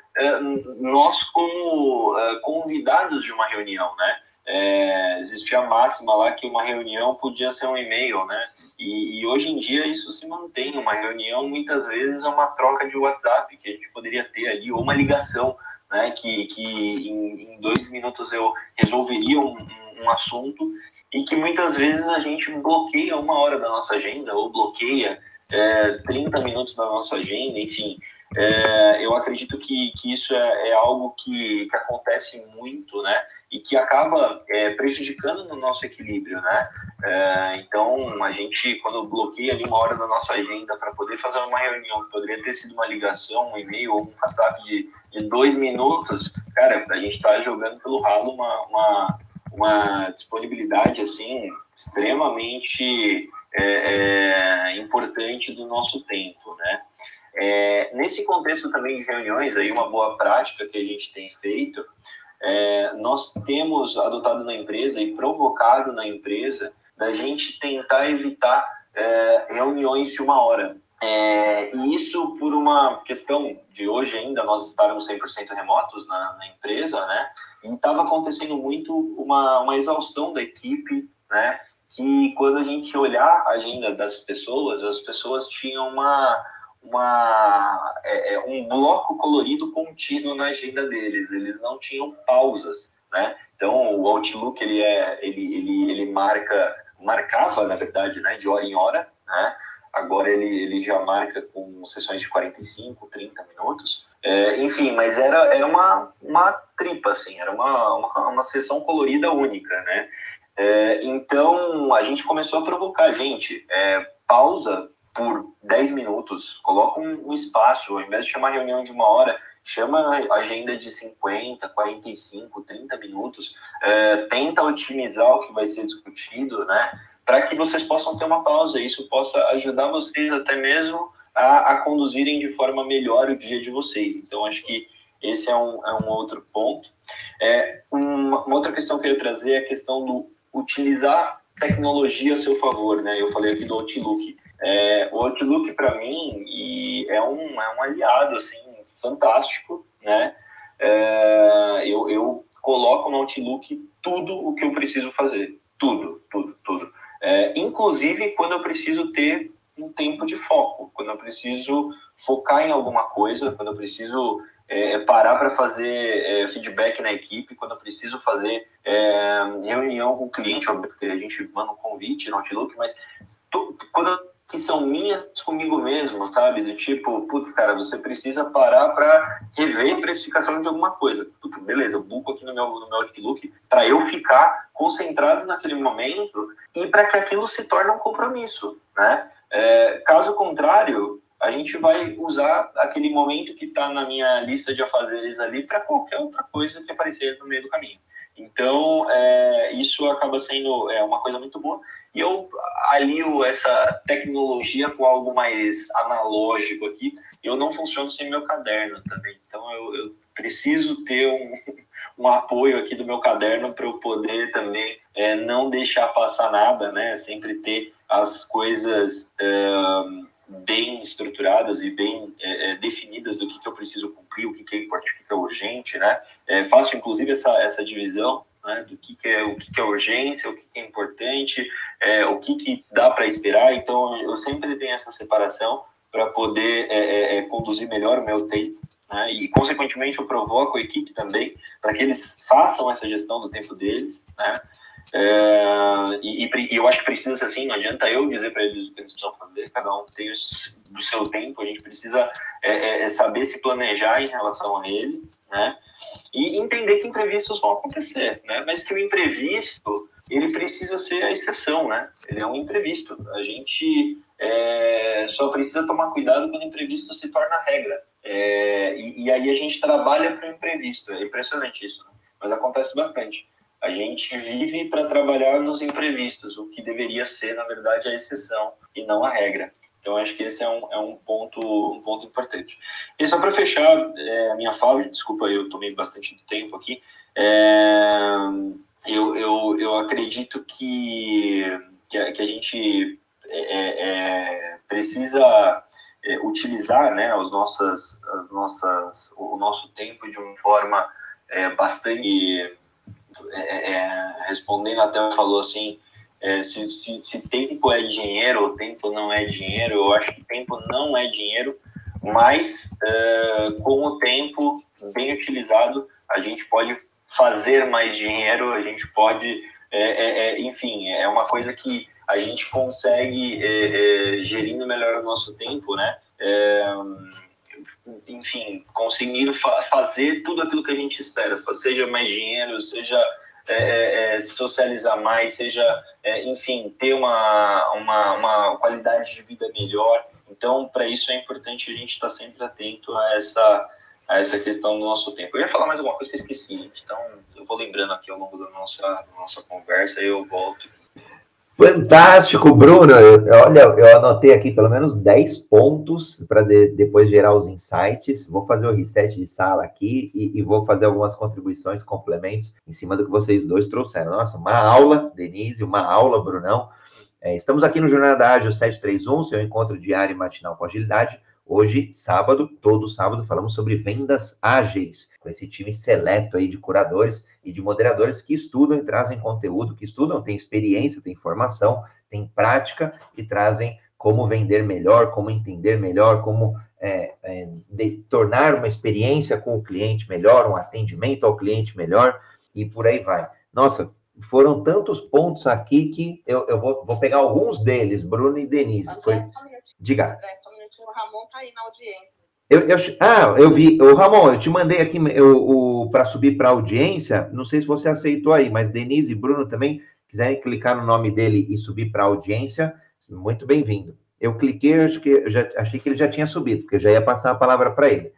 Speaker 3: nós como convidados de uma reunião, né? É, existia a máxima lá que uma reunião podia ser um e-mail, né? E, e, hoje em dia isso se mantém. Uma reunião muitas vezes é uma troca de WhatsApp que a gente poderia ter ali, ou uma ligação, né? Que, que em, em dois minutos eu resolveria um, um, assunto e que muitas vezes a gente bloqueia uma hora da nossa agenda ou bloqueia é, 30 minutos da nossa agenda, enfim. É, eu acredito que, que isso é, é algo que, que acontece muito, né? E que acaba é, prejudicando no nosso equilíbrio, né? É, então, a gente, quando bloqueia ali uma hora da nossa agenda para poder fazer uma reunião, poderia ter sido uma ligação, um e-mail ou um WhatsApp de, de dois minutos, cara, a gente está jogando pelo ralo uma, uma, uma disponibilidade, assim, extremamente é, é importante do nosso tempo, né? É, nesse contexto também de reuniões, aí uma boa prática que a gente tem feito é, nós temos adotado na empresa e provocado na empresa da gente tentar evitar é, reuniões de uma hora. É, e isso por uma questão de hoje ainda nós estarmos 100% remotos na, na, empresa, né? E estava acontecendo muito uma, uma exaustão da equipe, né? Que quando a gente olhar a agenda das pessoas, as pessoas tinham uma, uma, é, é, um bloco colorido contínuo na agenda deles, eles não tinham pausas, né? Então, o Outlook, ele, é, ele, ele, ele marca, marcava, na verdade, né, de hora em hora, né? Agora ele, ele já marca com sessões de 45, 30 minutos. É, enfim, mas era, era uma, uma tripa, assim, era uma, uma, uma sessão colorida única, né? É, então, a gente começou a provocar, gente, é, pausa por 10 minutos, coloca um, um, espaço, ao invés de chamar reunião de uma hora, chama agenda de 50, 45, 30 minutos, é, tenta otimizar o que vai ser discutido, né, para que vocês possam ter uma pausa, isso possa ajudar vocês até mesmo a, a conduzirem de forma melhor o dia de vocês. Então, acho que esse é um, é um outro ponto. É, uma, uma outra questão que eu ia trazer é a questão do utilizar tecnologia a seu favor, né? Eu falei aqui do Outlook. É, o Outlook, para mim, e é, um, é um aliado, assim, fantástico, né? É, eu, eu coloco no Outlook tudo o que eu preciso fazer. Tudo, tudo, tudo. É, inclusive quando eu preciso ter um tempo de foco, quando eu preciso focar em alguma coisa, quando eu preciso é, parar para fazer é, feedback na equipe, quando eu preciso fazer é, reunião com o cliente, porque a gente manda um convite no Outlook, mas quando que são minhas comigo mesmo, sabe? Do tipo, putz, cara, você precisa parar para rever a precificação de alguma coisa. Putz, beleza, eu buco aqui no meu, no meu Outlook para eu ficar concentrado naquele momento e para que aquilo se torne um compromisso, né? É, caso contrário, a gente vai usar aquele momento que está na minha lista de afazeres ali para qualquer outra coisa que aparecer no meio do caminho. Então, é, isso acaba sendo é, uma coisa muito boa. E eu alio essa tecnologia com algo mais analógico aqui. Eu não funciono sem meu caderno também. Então, eu, eu preciso ter um, (laughs) um, apoio aqui do meu caderno para eu poder também é, não deixar passar nada, né? Sempre ter as coisas é, bem estruturadas e bem é, é definidas do que, que eu preciso cumprir, o que, que é importante, o que, que é urgente, né? É, faço, inclusive, essa, essa divisão né, do que, que, é o que, que é urgência, o que, que é importante, é, o que, que dá para esperar. Então, eu sempre tenho essa separação para poder é, é, é, conduzir melhor o meu tempo. Né, e, consequentemente, eu provoco a equipe também para que eles façam essa gestão do tempo deles. Né, é, e, e, eu acho que precisa ser assim, não adianta eu dizer para eles o que eles precisam fazer, cada um tem o, seu tempo, a gente precisa é, saber se planejar em relação a ele, né? E entender que imprevistos vão acontecer, né? Mas que o imprevisto, ele precisa ser a exceção, né? Ele é um imprevisto. A gente é, só precisa tomar cuidado quando o imprevisto se torna regra. É, e, e, aí a gente trabalha para o imprevisto. É impressionante isso, né? mas acontece bastante. A gente vive para trabalhar nos imprevistos, o que deveria ser, na verdade, a exceção e não a regra. Então, acho que esse é um, é um, ponto, um ponto importante. E só para fechar é, a minha fala, desculpa, eu tomei bastante tempo aqui, é, acredito que, que, a, que a gente é, é, é precisa é, utilizar né, as nossas, as nossas, o nosso tempo de uma forma bastante é, é, respondendo até falou assim, é, se, se, se, tempo é dinheiro ou tempo não é dinheiro, eu acho que tempo não é dinheiro, mas é, com o tempo bem utilizado, a gente pode fazer mais dinheiro, a gente pode, é, é, é enfim, é uma coisa que a gente consegue gerindo melhor o nosso tempo, né? enfim, conseguir fa fazer tudo aquilo que a gente espera, seja mais dinheiro, seja é, é, é, socializar mais, seja, é, enfim, ter uma, uma, uma, qualidade de vida melhor. Então, para isso é importante a gente estar tá sempre atento a essa, a essa questão do nosso tempo. Eu ia falar mais alguma coisa que eu esqueci, então eu vou lembrando aqui ao longo da nossa, da nossa conversa, eu volto
Speaker 1: Fantástico, Bruno. olha, eu anotei aqui pelo menos 10 pontos para de, depois gerar os insights. Vou fazer o reset de sala aqui e, e, vou fazer algumas contribuições, complementos em cima do que vocês dois trouxeram. Nossa, uma aula, Denise, uma aula, Brunão. É, estamos aqui no Jornada Ágil 731, seu encontro diário e matinal com agilidade. Hoje, sábado, todo sábado, falamos sobre vendas ágeis, com esse time seleto aí de curadores e de moderadores que estudam e trazem conteúdo, que estudam, têm experiência, têm formação, têm prática e trazem como vender melhor, como entender melhor, como é, é, de, tornar uma experiência com o cliente melhor, um atendimento ao cliente melhor e por aí vai. Nossa, foram tantos pontos aqui que eu, eu vou, vou pegar alguns deles, Bruno e Denise. Foi... Diga. André, só minutinho, o Ramon tá aí na audiência. Eu, eu, ah, eu vi. O Ramon, eu te mandei aqui para subir para audiência. Não sei se você aceitou aí, mas Denise e Bruno também quiserem clicar no nome dele e subir para audiência, muito bem-vindo. Eu cliquei, acho que eu já, achei que ele já tinha subido, porque eu já ia passar a palavra para ele.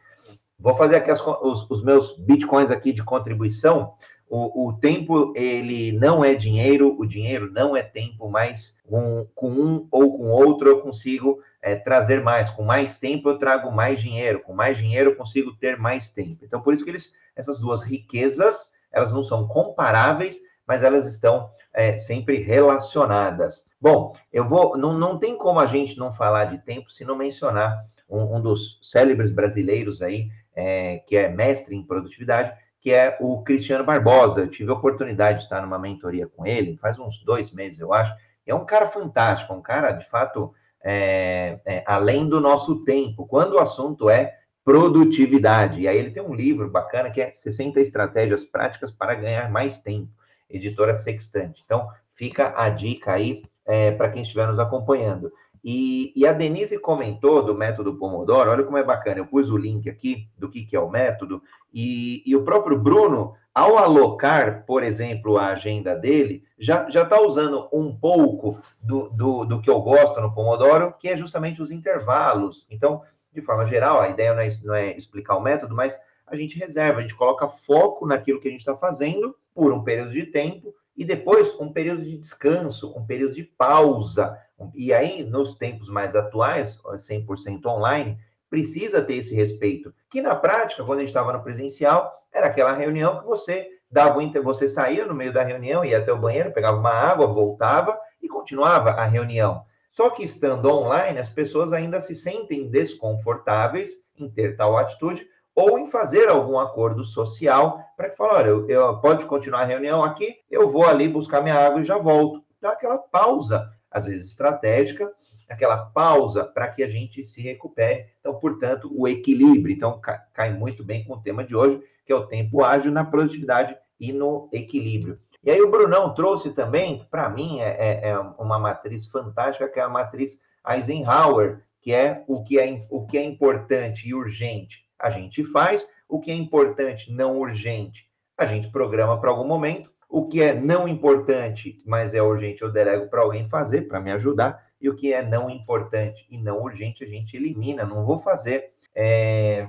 Speaker 1: Vou fazer aqui as, os, os meus bitcoins aqui de contribuição. O, o, tempo, ele não é dinheiro, o dinheiro não é tempo, mas com, um ou com outro eu consigo é, trazer mais. Com mais tempo eu trago mais dinheiro, com mais dinheiro eu consigo ter mais tempo. Então, por isso que eles, essas duas riquezas, elas não são comparáveis, mas elas estão é, sempre relacionadas. Bom, eu vou, não, não tem como a gente não falar de tempo se não mencionar um, um dos célebres brasileiros aí, é, que é mestre em produtividade, que é o Cristiano Barbosa. Eu tive a oportunidade de estar numa mentoria com ele, faz uns dois meses, eu acho. É um cara fantástico, um cara, de fato, é, é, além do nosso tempo, quando o assunto é produtividade. E aí ele tem um livro bacana que é 60 estratégias práticas para ganhar mais tempo, editora Sextante. Então, fica a dica aí é, para quem estiver nos acompanhando. E, e, a Denise comentou do método Pomodoro, olha como é bacana, eu pus o link aqui do que, que é o método, e, e o próprio Bruno, ao alocar, por exemplo, a agenda dele, já está usando um pouco do, do, do, que eu gosto no Pomodoro, que é justamente os intervalos. Então, de forma geral, a ideia não é, não é explicar o método, mas a gente reserva, a gente coloca foco naquilo que a gente está fazendo por um período de tempo, e depois um período de descanso, um período de pausa. E aí, nos tempos mais atuais, 100% online, precisa ter esse respeito. Que na prática, quando a gente estava no presencial, era aquela reunião que você dava você saía no meio da reunião, ia até o banheiro, pegava uma água, voltava e continuava a reunião. Só que estando online, as pessoas ainda se sentem desconfortáveis em ter tal atitude ou em fazer algum acordo social para que fale, olha, eu, eu, pode continuar a reunião aqui, eu vou ali buscar minha água e já volto. Dá aquela pausa, às vezes estratégica, aquela pausa para que a gente se recupere. Então, portanto, o equilíbrio. Então, cai muito bem com o tema de hoje, que é o tempo ágil na produtividade e no equilíbrio. E aí o Brunão trouxe também, que para mim é, é, é, uma matriz fantástica, que é a matriz Eisenhower, que é o que é, o que é importante e urgente, a gente faz, o que é importante, não urgente, a gente programa para algum momento, o que é não importante, mas é urgente, eu delego para alguém fazer, para me ajudar, e o que é não importante e não urgente a gente elimina, não vou fazer. É...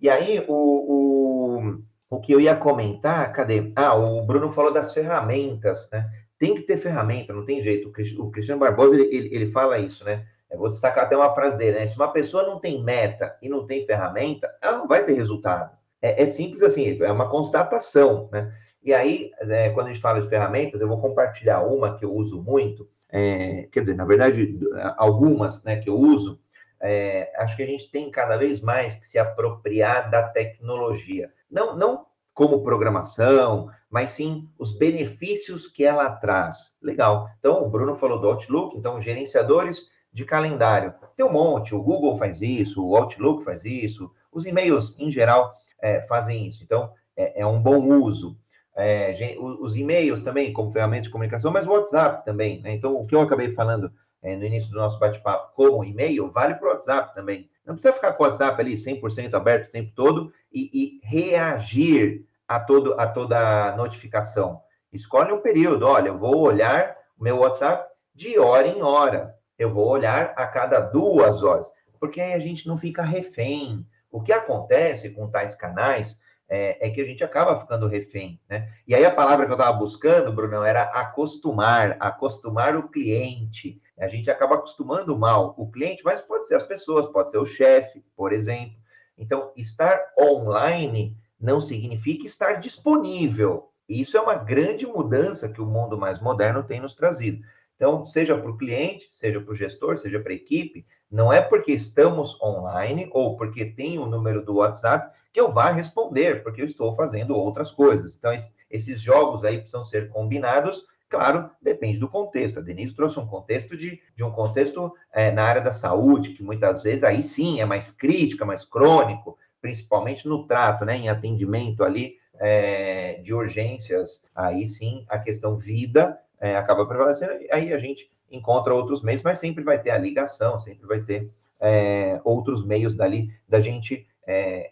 Speaker 1: E aí, o, o, o que eu ia comentar, cadê? Ah, o Bruno falou das ferramentas, né? Tem que ter ferramenta, não tem jeito. O Cristiano Barbosa, ele, ele, ele fala isso, né? Eu vou destacar até uma frase dele, né? Se uma pessoa não tem meta e não tem ferramenta, ela não vai ter resultado. É, é simples assim, é uma constatação, né? E aí, é, quando a gente fala de ferramentas, eu vou compartilhar uma que eu uso muito, é, quer dizer, na verdade, algumas né, que eu uso, é, acho que a gente tem cada vez mais que se apropriar da tecnologia. Não, não como programação, mas sim os benefícios que ela traz. Legal. Então, o Bruno falou do Outlook, então, gerenciadores de calendário. Tem um monte, o Google faz isso, o Outlook faz isso, os e-mails, em geral, é, fazem isso. Então, é, é um bom uso. É, os e-mails também, como ferramenta de comunicação, mas o WhatsApp também. Né? Então, o que eu acabei falando é, no início do nosso bate-papo como e-mail, vale para o WhatsApp também. Não precisa ficar com o WhatsApp ali 100% aberto o tempo todo e, e, reagir a, todo, a toda notificação. Escolhe um período. Olha, eu vou olhar o meu WhatsApp de hora em hora. Eu vou olhar a cada duas horas. Porque aí a gente não fica refém. O que acontece com tais canais é, é, que a gente acaba ficando refém, né? E aí a palavra que eu estava buscando, Brunão, era acostumar, acostumar o cliente. A gente acaba acostumando mal o cliente, mas pode ser as pessoas, pode ser o chefe, por exemplo. Então, estar online não significa estar disponível. Isso é uma grande mudança que o mundo mais moderno tem nos trazido. Então, seja para o cliente, seja para o gestor, seja para a equipe, não é porque estamos online ou porque tem o número do WhatsApp que eu vá responder, porque eu estou fazendo outras coisas. Então, esses jogos aí precisam ser combinados. Claro, depende do contexto. A Denise trouxe um contexto de, de um contexto é, na área da saúde, que muitas vezes aí sim é mais crítica, mais crônico, principalmente no trato, né, em atendimento ali é, de urgências. Aí sim a questão vida é, acaba prevalecendo. Aí a gente encontra outros meios, mas sempre vai ter a ligação, sempre vai ter é, outros meios dali da gente é,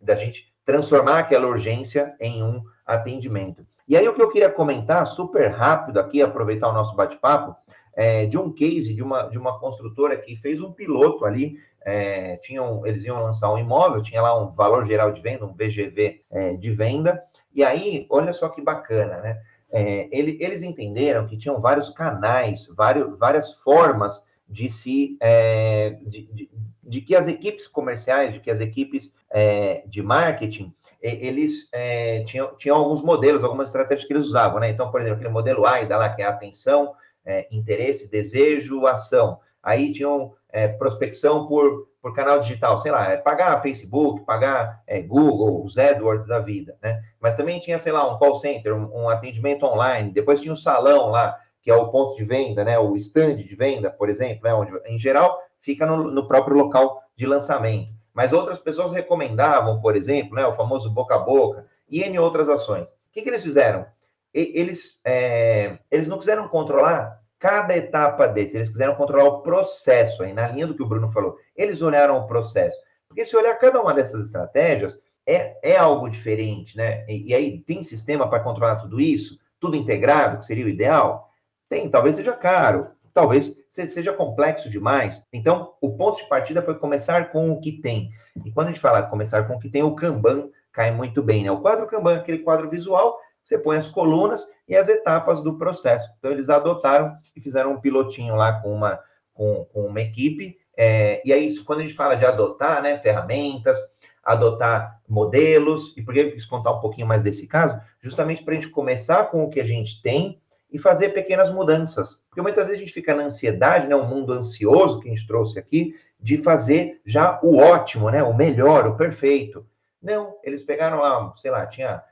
Speaker 1: da gente transformar aquela urgência em um atendimento. E aí o que eu queria comentar super rápido aqui, aproveitar o nosso bate-papo, é, de um case de uma, de uma construtora que fez um piloto ali, é, tinham, eles iam lançar um imóvel, tinha lá um valor geral de venda, um VGV é, de venda, e aí, olha só que bacana, né? É, ele, eles entenderam que tinham vários canais, vários, várias formas de se é, de, de, de, que as equipes comerciais, de que as equipes é, de marketing eles é, tinham, tinham alguns modelos, algumas estratégias que eles usavam, né? Então, por exemplo, aquele modelo AIDA lá, que é atenção, é, interesse, desejo, ação. Aí tinham é, prospecção por, por canal digital, sei lá, é pagar Facebook, pagar é, Google, os AdWords da vida, né? Mas também tinha, sei lá, um call center, um, um atendimento online, depois tinha um salão lá, que é o ponto de venda, né, o stand de venda, por exemplo, né, onde, em geral, fica no, no próprio local de lançamento. Mas outras pessoas recomendavam, por exemplo, né, o famoso boca a boca, e em outras ações. O que, que eles fizeram? Eles, é, eles não quiseram controlar cada etapa desse, eles quiseram controlar o processo, aí na linha do que o Bruno falou. Eles olharam o processo. Porque se olhar cada uma dessas estratégias, é, é algo diferente, né? E, e aí, tem sistema para controlar tudo isso? Tudo integrado, que seria o ideal? Tem, talvez seja caro, talvez seja complexo demais. Então, o ponto de partida foi começar com o que tem. E quando a gente fala começar com o que tem, o Kanban cai muito bem, né? O quadro Kanban, aquele quadro visual, você põe as colunas e as etapas do processo. Então, eles adotaram e fizeram um pilotinho lá com uma, com, com uma equipe. É, e aí, quando a gente fala de adotar né, ferramentas, adotar modelos, e por que eu quis contar um pouquinho mais desse caso? Justamente para a gente começar com o que a gente tem e fazer pequenas mudanças. Porque muitas vezes a gente fica na ansiedade, né, um mundo ansioso que a gente trouxe aqui, de fazer já o ótimo, né, o melhor, o perfeito. Não, eles pegaram lá, sei lá, tinha.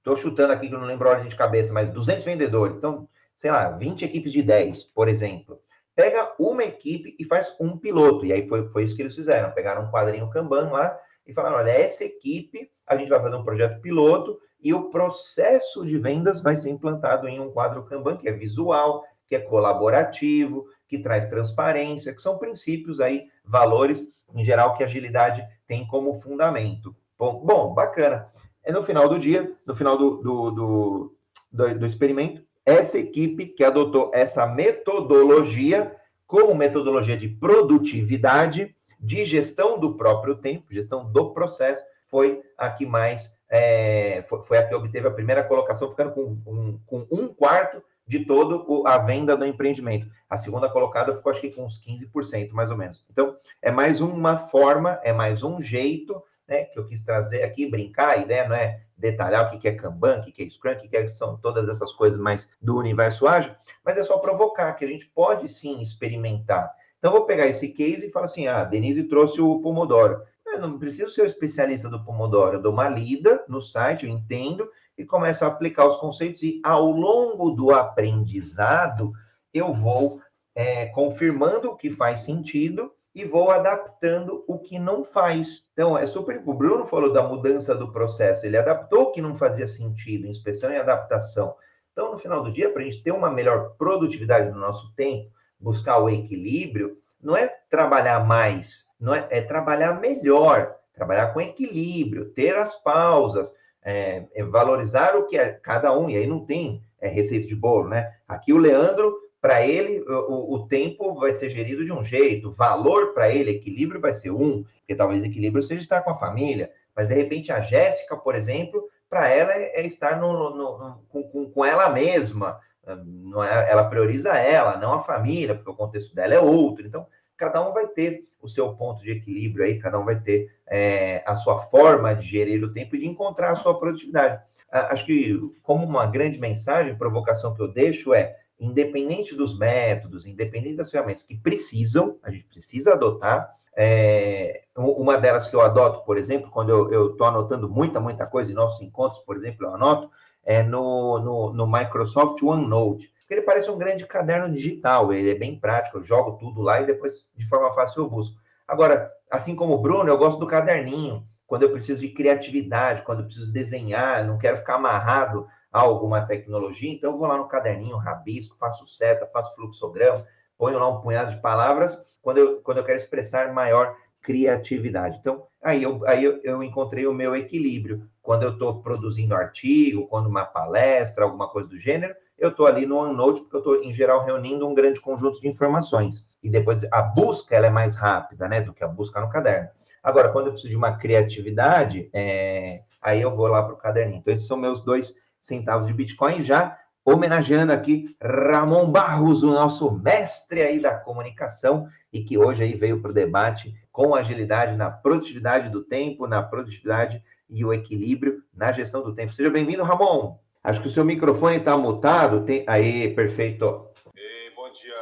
Speaker 1: Estou chutando aqui que eu não lembro a ordem de cabeça, mas 200 vendedores. Então, sei lá, 20 equipes de 10, por exemplo. Pega uma equipe e faz um piloto. E aí foi, foi isso que eles fizeram. Pegaram um quadrinho Kanban lá e falaram: olha, essa equipe, a gente vai fazer um projeto piloto e o processo de vendas vai ser implantado em um quadro Kanban que é visual, que é colaborativo, que traz transparência, que são princípios aí, valores, em geral, que a agilidade tem como fundamento. Bom, bom bacana. É no final do dia, no final do, do, do, do, do experimento, essa equipe que adotou essa metodologia como metodologia de produtividade, de gestão do próprio tempo, gestão do processo, foi a que mais é, foi, foi, a que obteve a primeira colocação, ficando com um, com um quarto de todo a venda do empreendimento. A segunda colocada ficou, acho que, com uns 15%, mais ou menos. Então, é mais uma forma, é mais um jeito né, que eu quis trazer aqui, brincar. A ideia não é detalhar o que é Kanban, o que é Scrum, o que é, são todas essas coisas mais do universo ágil, mas é só provocar que a gente pode sim experimentar. Então, vou pegar esse case e falar assim: ah, Denise trouxe o Pomodoro. Eu não preciso ser o especialista do Pomodoro, eu dou uma lida no site, eu entendo e começo a aplicar os conceitos e ao longo do aprendizado eu vou é, confirmando o que faz sentido e vou adaptando o que não faz. Então, é super. O Bruno falou da mudança do processo, ele adaptou o que não fazia sentido, inspeção e adaptação. Então, no final do dia, para a gente ter uma melhor produtividade no nosso tempo, buscar o equilíbrio, não é trabalhar mais, não é, é trabalhar melhor, trabalhar com equilíbrio, ter as pausas, é, é valorizar o que é cada um, e aí não tem é, receita de bolo, né? Aqui o Leandro para ele o, o, tempo vai ser gerido de um jeito, valor para ele, equilíbrio vai ser um, porque talvez equilíbrio seja estar com a família, mas de repente a Jéssica, por exemplo, para ela é, é, estar no, no, no com, com, ela mesma, não é, ela prioriza ela, não a família, porque o contexto dela é outro. Então, cada um vai ter o seu ponto de equilíbrio aí, cada um vai ter é, a sua forma de gerir o tempo e de encontrar a sua produtividade. Acho que, como uma grande mensagem, provocação que eu deixo é independente dos métodos, independente das ferramentas que precisam, a gente precisa adotar. É, uma delas que eu adoto, por exemplo, quando eu estou anotando muita, muita coisa em nossos encontros, por exemplo, eu anoto, é no, no, no Microsoft OneNote. Ele parece um grande caderno digital, ele é bem prático, eu jogo tudo lá e depois, de forma fácil, eu busco. Agora, assim como o Bruno, eu gosto do caderninho, quando eu preciso de criatividade, quando eu preciso desenhar, não quero ficar amarrado alguma tecnologia, então eu vou lá no caderninho, rabisco, faço seta, faço fluxograma, ponho lá um punhado de palavras quando eu, quando eu quero expressar maior criatividade. Então, aí eu, aí eu, eu encontrei o meu equilíbrio. Quando eu estou produzindo artigo, quando uma palestra, alguma coisa do gênero, eu estou ali no OneNote, porque eu estou, em geral, reunindo um grande conjunto de informações. E depois a busca ela é mais rápida, né, do que a busca no caderno. Agora, quando eu preciso de uma criatividade, é, aí eu vou lá para o caderninho. Então, esses são meus dois centavos de Bitcoin, já homenageando aqui Ramon Barros, o nosso mestre aí da comunicação, e que hoje aí veio para o debate com agilidade na produtividade do tempo, na produtividade e o equilíbrio na gestão do tempo. Seja bem-vindo, Ramon. Acho que o seu microfone está mutado. Tem... Aí, perfeito.
Speaker 4: Ei, bom dia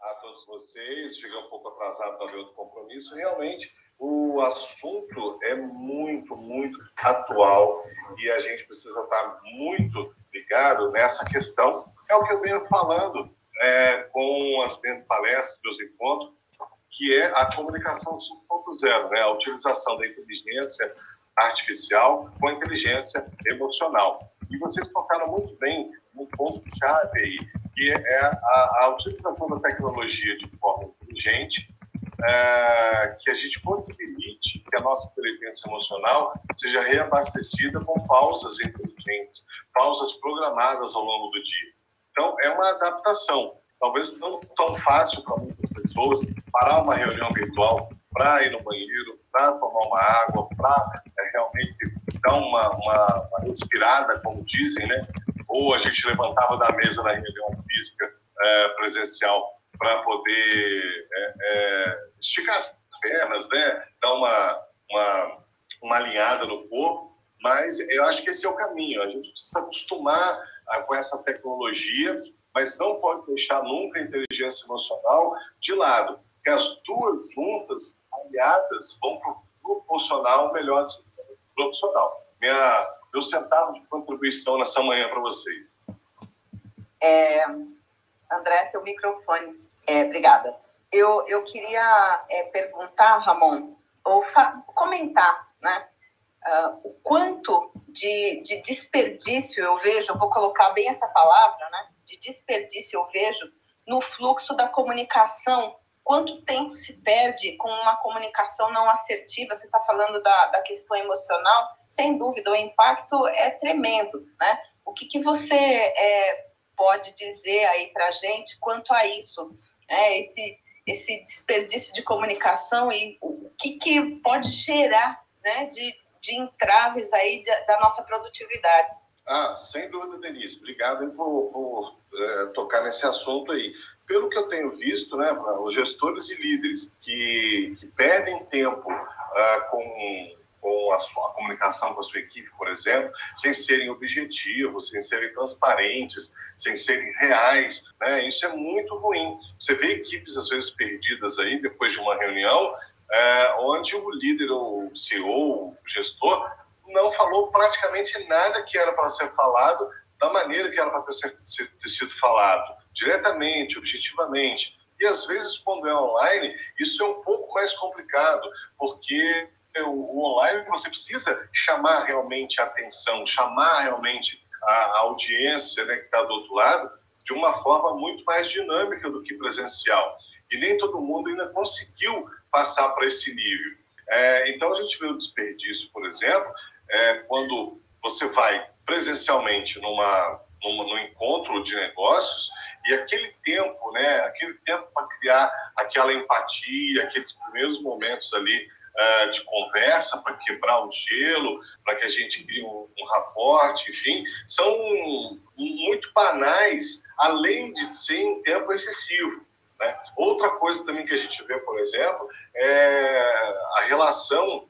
Speaker 4: a todos vocês. Cheguei um pouco atrasado para ver outro compromisso. Realmente, o assunto é muito, muito atual e a gente precisa estar muito ligado nessa questão. É o que eu venho falando é, com as minhas palestras, meus encontros, que é a comunicação 5.0, né? a utilização da inteligência artificial com a inteligência emocional. E vocês tocaram muito bem no ponto-chave aí, que é a, a utilização da tecnologia de forma inteligente é, que a gente possibilite que a nossa inteligência emocional seja reabastecida com pausas inteligentes, pausas programadas ao longo do dia. Então, é uma adaptação. Talvez não tão fácil para muitas pessoas parar uma reunião virtual para ir no banheiro, para tomar uma água, para é, realmente dar uma, uma, uma, respirada, como dizem, né? Ou a gente levantava da mesa na reunião física é, presencial para poder é, é, esticar as pernas, né? dar uma, uma, uma alinhada no corpo, mas eu acho que esse é o caminho. A gente precisa acostumar a, com essa tecnologia, mas não pode deixar nunca a inteligência emocional de lado, que as duas juntas, aliadas, vão proporcionar um melhor profissional. Minha, meu centavo de contribuição nessa manhã para vocês.
Speaker 2: É, André, teu microfone. É, obrigada. Eu, eu queria é, perguntar, Ramon, ou comentar, né? Uh, o quanto de, de desperdício eu vejo, eu vou colocar bem essa palavra, né? De desperdício eu vejo no fluxo da comunicação. Quanto tempo se perde com uma comunicação não assertiva? Você está falando da, da questão emocional, sem dúvida, o impacto é tremendo, né? O que, que você é, pode dizer aí para gente quanto a isso? né, esse, esse desperdício de comunicação e o que, que pode gerar né, de, de entraves aí de, da nossa produtividade.
Speaker 4: Ah, sem dúvida, Denise. Obrigado por, por é, tocar nesse assunto aí. Pelo que eu tenho visto, né, os gestores e líderes que, que perdem tempo uh, com com a, sua, a comunicação com a sua equipe, por exemplo, sem serem objetivos, sem serem transparentes, sem serem reais. Né? Isso é muito ruim. Você vê equipes, às vezes, perdidas aí depois de uma reunião, é, onde o líder, o CEO, o gestor, não falou praticamente nada que era para ser falado da maneira que era para ter, ter sido falado, diretamente, objetivamente. E às vezes, quando é online, isso é um pouco mais complicado, porque o online você precisa chamar realmente a atenção, chamar realmente a, audiência né, que está do outro lado de uma forma muito mais dinâmica do que presencial. E nem todo mundo ainda conseguiu passar para esse nível. É, então, a gente vê o desperdício, por exemplo, é, quando você vai presencialmente numa, numa, num encontro de negócios e aquele tempo, né, aquele tempo para criar aquela empatia, aqueles primeiros momentos ali uh, de conversa, para quebrar o gelo, para que a gente crie um, um raporte, enfim, são muito banais, além de ser um tempo excessivo. Né? Outra coisa também que a gente vê, por exemplo, é a relação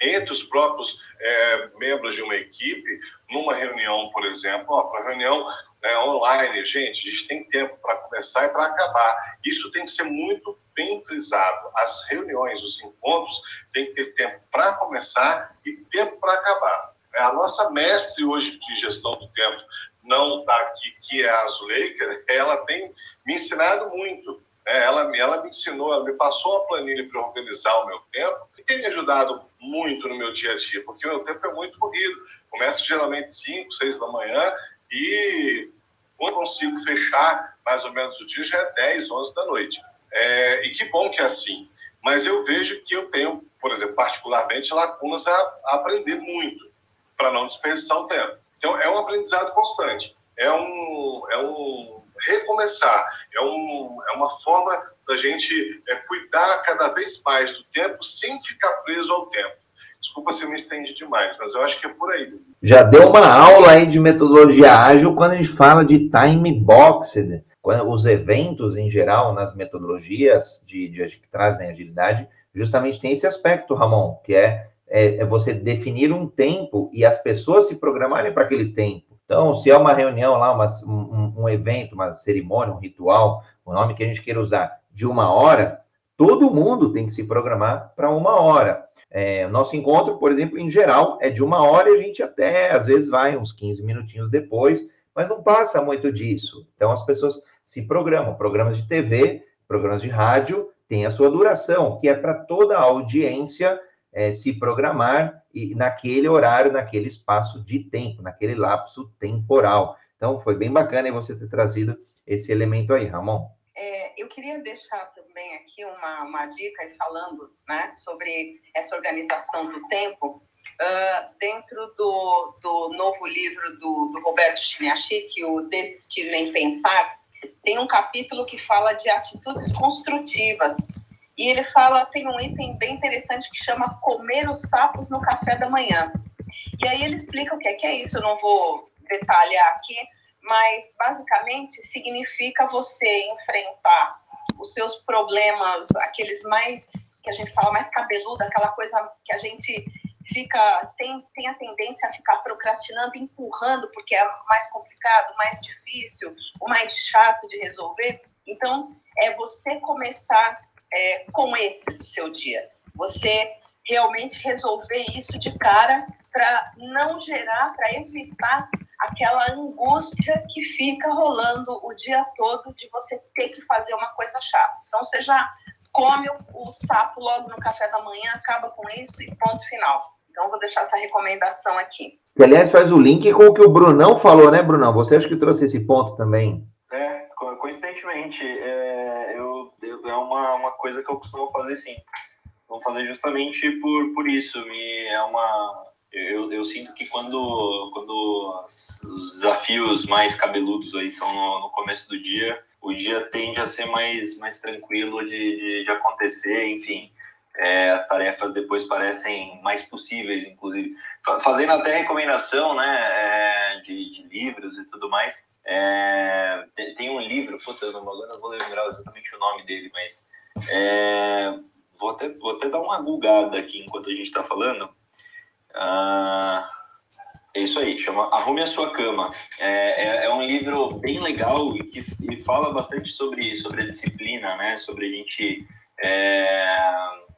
Speaker 4: entre os próprios é, membros de uma equipe, numa reunião, por exemplo, para reunião é, online, gente, a gente tem tempo para começar e para acabar. Isso tem que ser muito bem frisado. As reuniões, os encontros, tem que ter tempo para começar e tempo para acabar. É, a nossa mestre hoje de gestão do tempo não está aqui, que é a Zuleika, ela tem me ensinado muito. É, ela, ela me ensinou, ela me passou uma planilha para organizar o meu tempo e tem me ajudado muito no meu dia a dia, porque o meu tempo é muito corrido. Começa geralmente 5, 6 da manhã e quando consigo fechar mais ou menos o dia já é 10, 11 da noite. É, e que bom que é assim. Mas eu vejo que eu tenho, por exemplo, particularmente, lacunas a, a aprender muito para não desperdiçar o tempo. Então, é um aprendizado constante. É um, é um recomeçar. É, um, é uma forma da gente é, cuidar cada vez mais do tempo sem ficar preso ao tempo. Desculpa se eu me estendi demais, mas eu acho que é por aí.
Speaker 1: Já deu uma aula aí de metodologia ágil quando a gente fala de time boxed os eventos em geral nas metodologias de, de, que trazem agilidade, justamente tem esse aspecto, Ramon, que é, é, é você definir um tempo e as pessoas se programarem para aquele tempo. Então, se é uma reunião lá, uma, um, um evento, uma cerimônia, um ritual, o nome que a gente queira usar, de uma hora, todo mundo tem que se programar para uma hora. É, nosso encontro, por exemplo, em geral, é de uma hora e a gente até, às vezes, vai uns 15 minutinhos depois, mas não passa muito disso. Então, as pessoas se programam. Programas de TV, programas de rádio, têm a sua duração, que é para toda a audiência é, se programar e naquele horário, naquele espaço de tempo, naquele lapso temporal. Então, foi bem bacana você ter trazido esse elemento aí, Ramon.
Speaker 2: É, eu queria deixar também aqui uma, uma dica, falando né, sobre essa organização do tempo, uh, dentro do, do novo livro do, do Roberto Chiniachik, o Desistir Nem Pensar, tem um capítulo que fala de atitudes construtivas. E ele fala, tem um item bem interessante que chama comer os sapos no café da manhã. E aí ele explica o que é, que é isso, eu não vou detalhar aqui, mas basicamente significa você enfrentar os seus problemas, aqueles mais que a gente fala mais cabeludo, aquela coisa que a gente fica tem, tem a tendência a ficar procrastinando, empurrando, porque é mais complicado, mais difícil, o mais chato de resolver. Então, é você começar é, com esse o seu dia. Você realmente resolver isso de cara para não gerar, para evitar aquela angústia que fica rolando o dia todo de você ter que fazer uma coisa chata. Então, você já come o, o sapo logo no café da manhã, acaba com isso e ponto final. Então, vou deixar essa recomendação aqui.
Speaker 1: Que, aliás, faz o link com o que o Brunão falou, né, Brunão? Você acha que trouxe esse ponto também?
Speaker 3: É, coincidentemente, é, eu, eu, é uma, uma coisa que eu costumo fazer sim. Vou fazer justamente por, por isso. Me, é uma, eu, eu sinto que quando, quando os desafios mais cabeludos aí são no, no começo do dia, o dia tende a ser mais, mais tranquilo de, de, de acontecer, enfim é, as tarefas depois parecem mais possíveis, inclusive. Fazendo até recomendação né, é, de, de, livros e tudo mais. É, tem, tem, um livro, puta, eu não, não vou lembrar exatamente o nome dele, mas é, vou, até, vou até dar uma googada aqui enquanto a gente está falando. Ah, é isso aí, chama Arrume a Sua Cama. É, é, é, um livro bem legal e que e fala bastante sobre, sobre a disciplina, né? Sobre a gente é,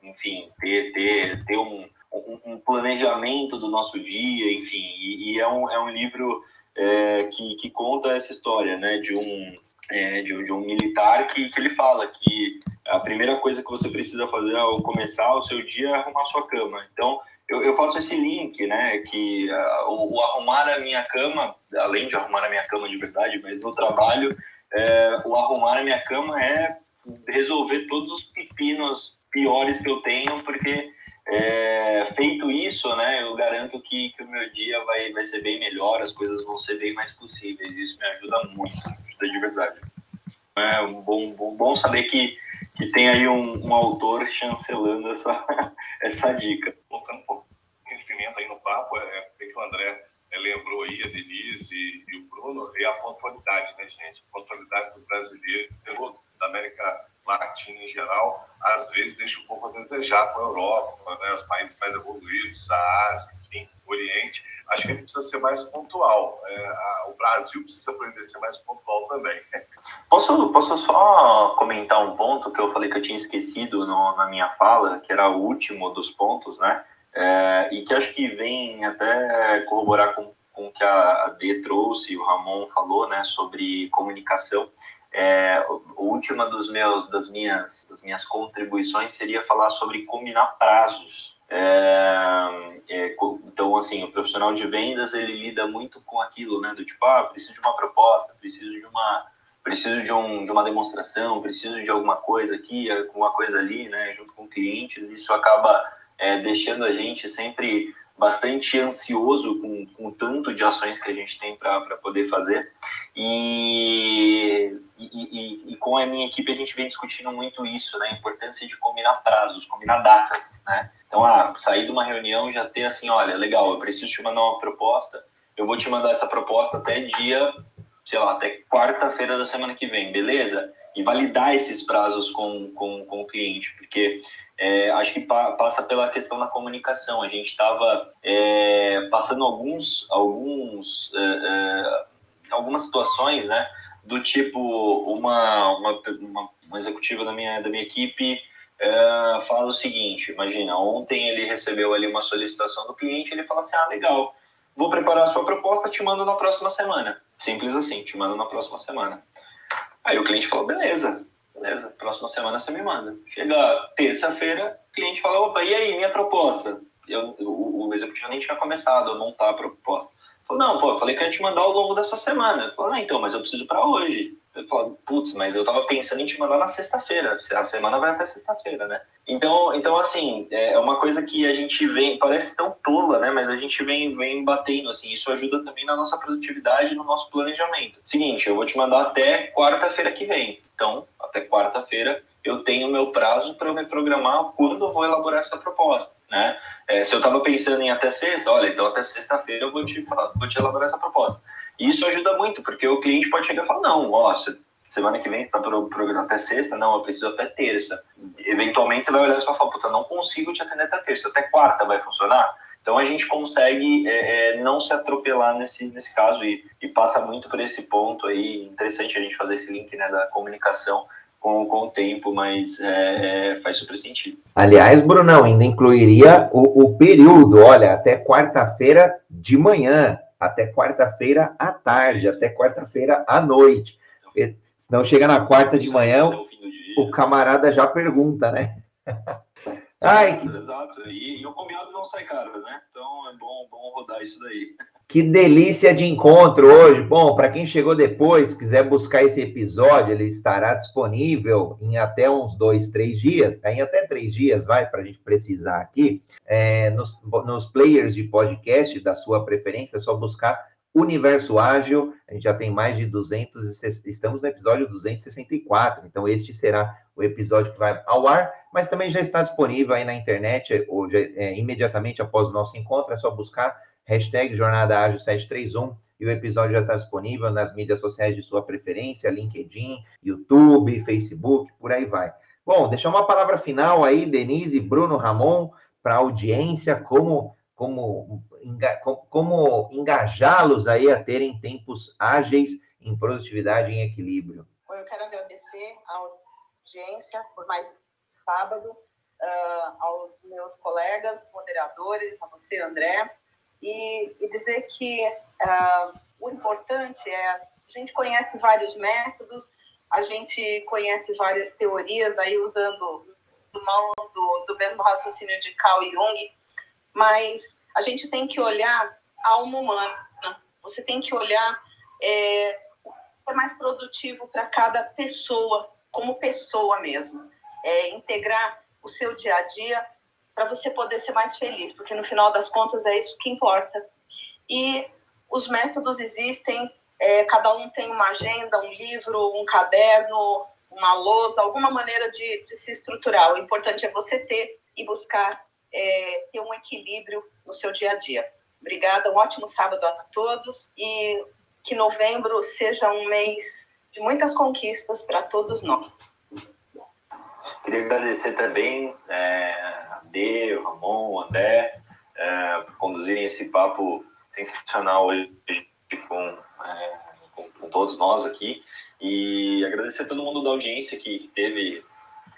Speaker 3: enfim, ter, ter, ter um, um, um planejamento do nosso dia, enfim, e, e é, um, é um livro é, que, que conta essa história, né, de um, é, de, de, um militar que, que ele fala que a primeira coisa que você precisa fazer ao começar o seu dia é arrumar sua cama. Então, eu, eu faço esse link, né, que uh, o, o, arrumar a minha cama, além de arrumar a minha cama de verdade, mas no trabalho, é, o arrumar a minha cama é resolver todos os pepinos piores que eu tenho, porque é, feito isso, né, eu garanto que, que o meu dia vai, vai ser bem melhor, as coisas vão ser bem mais possíveis. Isso me ajuda muito, ajuda de verdade. É bom, bom, bom saber que, que tem aí um, um autor chancelando essa, (laughs) essa dica.
Speaker 4: Colocando um pouco de pimenta aí no papo, é, é que o André é, lembrou aí, a Denise e, e, o Bruno, é a pontualidade, né, gente? A pontualidade do brasileiro, da América Latina em geral, às vezes deixa um pouco a desejar com a Europa, né, os países mais evoluídos, a Ásia, enfim, Oriente. Acho que ele precisa ser mais pontual. É, a, o Brasil precisa aprender a ser mais pontual também. (laughs)
Speaker 3: Posso, posso só comentar um ponto que eu falei que eu tinha esquecido no, na minha fala, que era o último dos pontos, né? É, e que acho que vem até corroborar com, com o que a D trouxe, o Ramon falou, né, sobre comunicação. É, a última dos meus, das, minhas, das minhas contribuições seria falar sobre combinar prazos. É, é, então, assim, o profissional de vendas, ele lida muito com aquilo, né? Do tipo, ah, preciso de uma proposta, preciso de uma, preciso de, um, de uma demonstração, preciso de alguma coisa aqui, alguma coisa ali, né? Junto com clientes, isso acaba é, deixando a gente sempre bastante ansioso com, com o tanto de ações que a gente tem para poder fazer. E, e, e, com a minha equipe a gente vem discutindo muito isso, né? A importância de combinar prazos, combinar datas, né? Então, ah, sair de uma reunião já ter assim, olha, legal, eu preciso te mandar uma proposta, eu vou te mandar essa proposta até dia, sei lá, até quarta-feira da semana que vem, beleza? E validar esses prazos com, com, com o cliente, porque é, acho que pa passa pela questão da comunicação. A gente estava é, passando alguns, alguns, é, é, algumas situações, né? Do tipo, uma, uma, uma, uma executiva da minha, da minha equipe é, fala o seguinte: imagina, ontem ele recebeu ali uma solicitação do cliente, ele fala assim: ah, legal, vou preparar a sua proposta, te mando na próxima semana. Simples assim, te mando na próxima semana. Aí o cliente falou: beleza, Beleza, próxima semana você me manda. Chega terça-feira, cliente fala, opa, e aí, minha proposta? Eu, o, o executivo nem tinha começado a montar a proposta. Falou, não, pô, eu falei que ia te mandar ao longo dessa semana. Ele falou, ah, então, mas eu preciso para hoje. Eu falo, putz, mas eu tava pensando em te mandar na sexta-feira. A semana vai até sexta-feira, né? Então, então, assim, é uma coisa que a gente vem, parece tão tola, né? Mas a gente vem, vem batendo, assim, isso ajuda também na nossa produtividade, no nosso planejamento. Seguinte, eu vou te mandar até quarta-feira que vem. Então, até quarta-feira, eu tenho meu prazo para eu me programar quando eu vou elaborar essa proposta, né? É, se eu estava pensando em até sexta, olha, então até sexta-feira eu vou te, vou te elaborar essa proposta. E isso ajuda muito, porque o cliente pode chegar e falar, não, ó, semana que vem está programando até sexta, não, eu preciso até terça. Eventualmente você vai olhar e vai falar, puta, não consigo te atender até terça, até quarta vai funcionar? Então a gente consegue é, é, não se atropelar nesse, nesse caso e, e passa muito por esse ponto aí. Interessante a gente fazer esse link né, da comunicação com, com o tempo, mas é, é, faz super sentido.
Speaker 1: Aliás, Brunão, ainda incluiria o, o período, olha, até quarta-feira de manhã, até quarta-feira à tarde, até quarta-feira à noite. Senão chega na quarta de manhã, o camarada já pergunta, né? (laughs)
Speaker 3: Ai, que... Exato, e, e o combinado não sai caro, né? Então é bom, bom rodar isso daí. (laughs)
Speaker 1: Que delícia de encontro hoje. Bom, para quem chegou depois, quiser buscar esse episódio, ele estará disponível em até uns dois, três dias, em até três dias, vai, para a gente precisar aqui, é, nos, nos players de podcast da sua preferência, é só buscar Universo Ágil, a gente já tem mais de 200, estamos no episódio 264, então este será o episódio que vai ao ar, mas também já está disponível aí na internet, hoje, é, imediatamente após o nosso encontro, é só buscar hashtag Jornada Ágil 731 e o episódio já está disponível nas mídias sociais de sua preferência, LinkedIn, YouTube, Facebook, por aí vai. Bom, deixar uma palavra final aí, Denise, Bruno, Ramon, para a audiência, como como, como engajá-los aí a terem tempos ágeis em produtividade e em equilíbrio?
Speaker 2: Eu quero agradecer a audiência por mais sábado. uh, aos meus colegas moderadores, a você, André, e, e dizer que uh, o importante é a gente conhece vários métodos, a gente conhece várias teorias aí usando mão do, do mesmo raciocínio de Carl Jung, mas a gente tem que olhar a alma humana. Você tem que olhar é, o que é mais produtivo para cada pessoa, como pessoa mesmo. É, integrar o seu dia a dia para você poder ser mais feliz, porque no final das contas é isso que importa. E os métodos existem, é, cada um tem uma agenda, um livro, um caderno, uma lousa, alguma maneira de, de se estruturar. O importante é você ter e buscar é, ter um equilíbrio no seu dia a dia. Obrigada, um ótimo sábado a todos e que novembro seja um mês de muitas conquistas para todos nós.
Speaker 3: Queria agradecer também é, a Dê, o Ramon, o André, é, por conduzirem esse papo sensacional hoje com, é, com, com, todos nós aqui. E agradecer a todo mundo da audiência que, que teve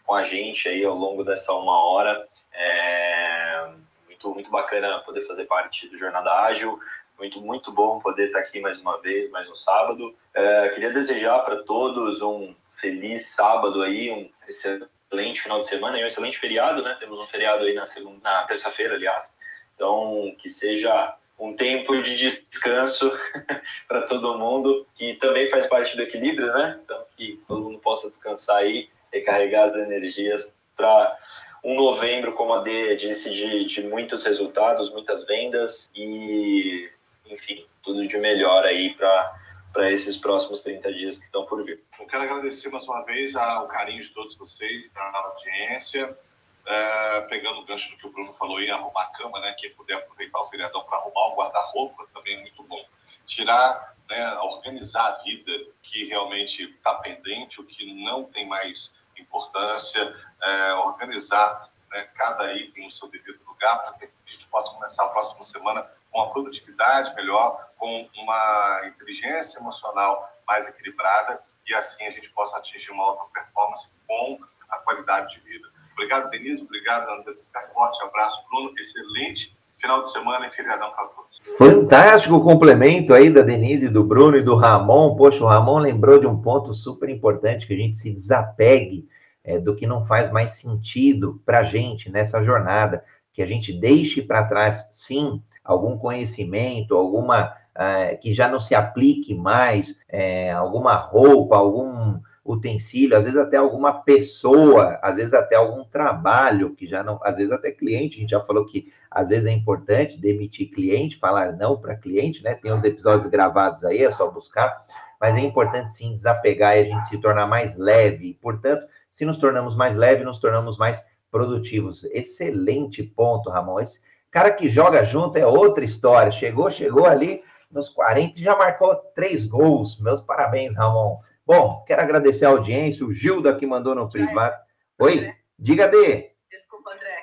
Speaker 3: com a gente aí ao longo dessa uma hora. É muito, muito bacana poder fazer parte do Jornada Ágil. Muito, muito bom poder estar aqui mais uma vez, mais um sábado. É, queria desejar para todos um feliz sábado aí, um excelente final de semana e um excelente feriado, né? Temos um feriado aí na segunda, na terça-feira, aliás. Então, que seja um tempo de descanso (laughs) para todo mundo, que também faz parte do equilíbrio, né? Então, que todo mundo possa descansar aí, recarregar as energias para um novembro, como a D disse, de, de muitos resultados, muitas vendas e, enfim, tudo de melhor aí para para esses próximos 30 dias que estão por vir.
Speaker 4: Eu quero agradecer mais uma vez ao carinho de todos vocês da audiência. É, pegando o gancho do que o Bruno falou aí, arrumar a cama, né? Quem puder aproveitar o feriadão para arrumar o guarda-roupa também é muito bom. Tirar, né, organizar a vida que realmente está pendente, o que não tem mais importância, é, organizar né, cada item no seu devido lugar para que a gente possa começar a próxima semana com uma produtividade melhor, com uma inteligência emocional mais equilibrada e assim a gente possa atingir uma alta performance com a qualidade de vida. Obrigado, Denise. Obrigado, André. Forte abraço, Bruno. Excelente final de semana e feriadão para todos.
Speaker 1: Fantástico complemento aí da Denise, do Bruno e do Ramon. Poxa, o Ramon lembrou de um ponto super importante, que a gente se desapegue é, do que não faz mais sentido para a gente nessa jornada, que a gente deixe para trás, sim, algum conhecimento, alguma é, que já não se aplique mais, é, alguma roupa, algum utensílio, às vezes até alguma pessoa, às vezes até algum trabalho que já não, às vezes até cliente, a gente já falou que às vezes é importante demitir cliente, falar não para cliente, né? Tem os episódios gravados aí, é só buscar, mas é importante sim desapegar e a gente se tornar mais leve. Portanto, se nos tornamos mais leve, nos tornamos mais produtivos. Excelente ponto, Ramon. Esse cara que joga junto é outra história. Chegou, chegou ali nos 40 e já marcou três gols. Meus parabéns, Ramon. Bom, quero agradecer a audiência, o Gilda que mandou no privado. Oi, diga,
Speaker 2: Dê. Desculpa, André.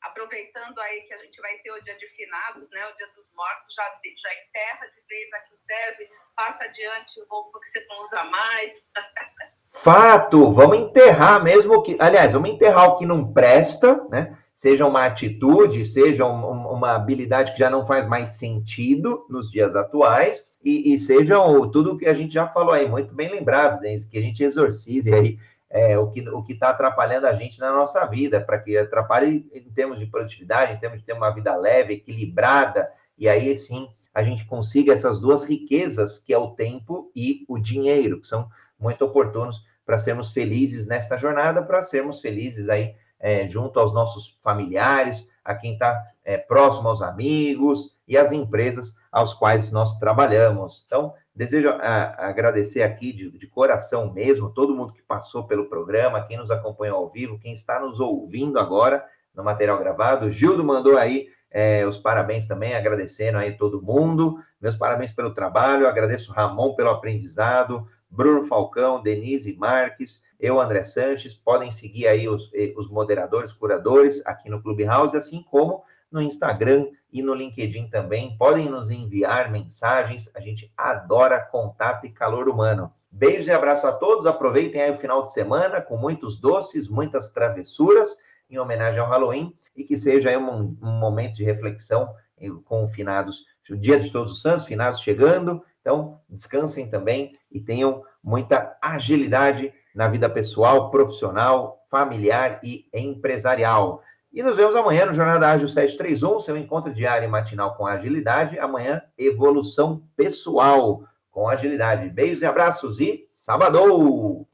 Speaker 2: Aproveitando aí que a gente vai ter o dia de finados, né? O dia dos mortos, já, já enterra de vez aqui serve, passa adiante roupa que você não usa mais. (laughs)
Speaker 1: Fato, vamos enterrar mesmo que. Aliás, vamos enterrar o que não presta, né? Seja uma atitude, seja um, uma habilidade que já não faz mais sentido nos dias atuais e, e sejam tudo que a gente já falou aí, muito bem lembrado, Denise, que a gente exorcize aí é, o que o está atrapalhando a gente na nossa vida, para que atrapalhe em termos de produtividade, em termos de ter uma vida leve, equilibrada, e aí sim a gente consiga essas duas riquezas, que é o tempo e o dinheiro, que são muito oportunos para sermos felizes nesta jornada, para sermos felizes aí é, junto aos nossos familiares, a quem está é, próximo aos amigos e às empresas aos quais nós trabalhamos. Então, desejo a, agradecer aqui de, de, coração mesmo, todo mundo que passou pelo programa, quem nos acompanhou ao vivo, quem está nos ouvindo agora no material gravado. Gildo mandou aí é, os parabéns também, agradecendo aí todo mundo. Meus parabéns pelo trabalho, agradeço Ramon pelo aprendizado, Bruno Falcão, Denise Marques, eu, André Sanches. Podem seguir aí os, os moderadores, curadores aqui no Clubhouse, assim como no Instagram e no LinkedIn também. Podem nos enviar mensagens, a gente adora contato e calor humano. Beijos e abraço a todos. Aproveitem aí o final de semana com muitos doces, muitas travessuras. em homenagem ao Halloween e que seja um, um momento de reflexão com finados, o Dia de Todos os Santos, finados chegando. Então, descansem também e tenham muita agilidade na vida pessoal, profissional, familiar e empresarial. E nos vemos amanhã no Jornada Ágil 731, seu encontro diário e matinal com agilidade. Amanhã, evolução pessoal com agilidade. Beijos e abraços e sabadou!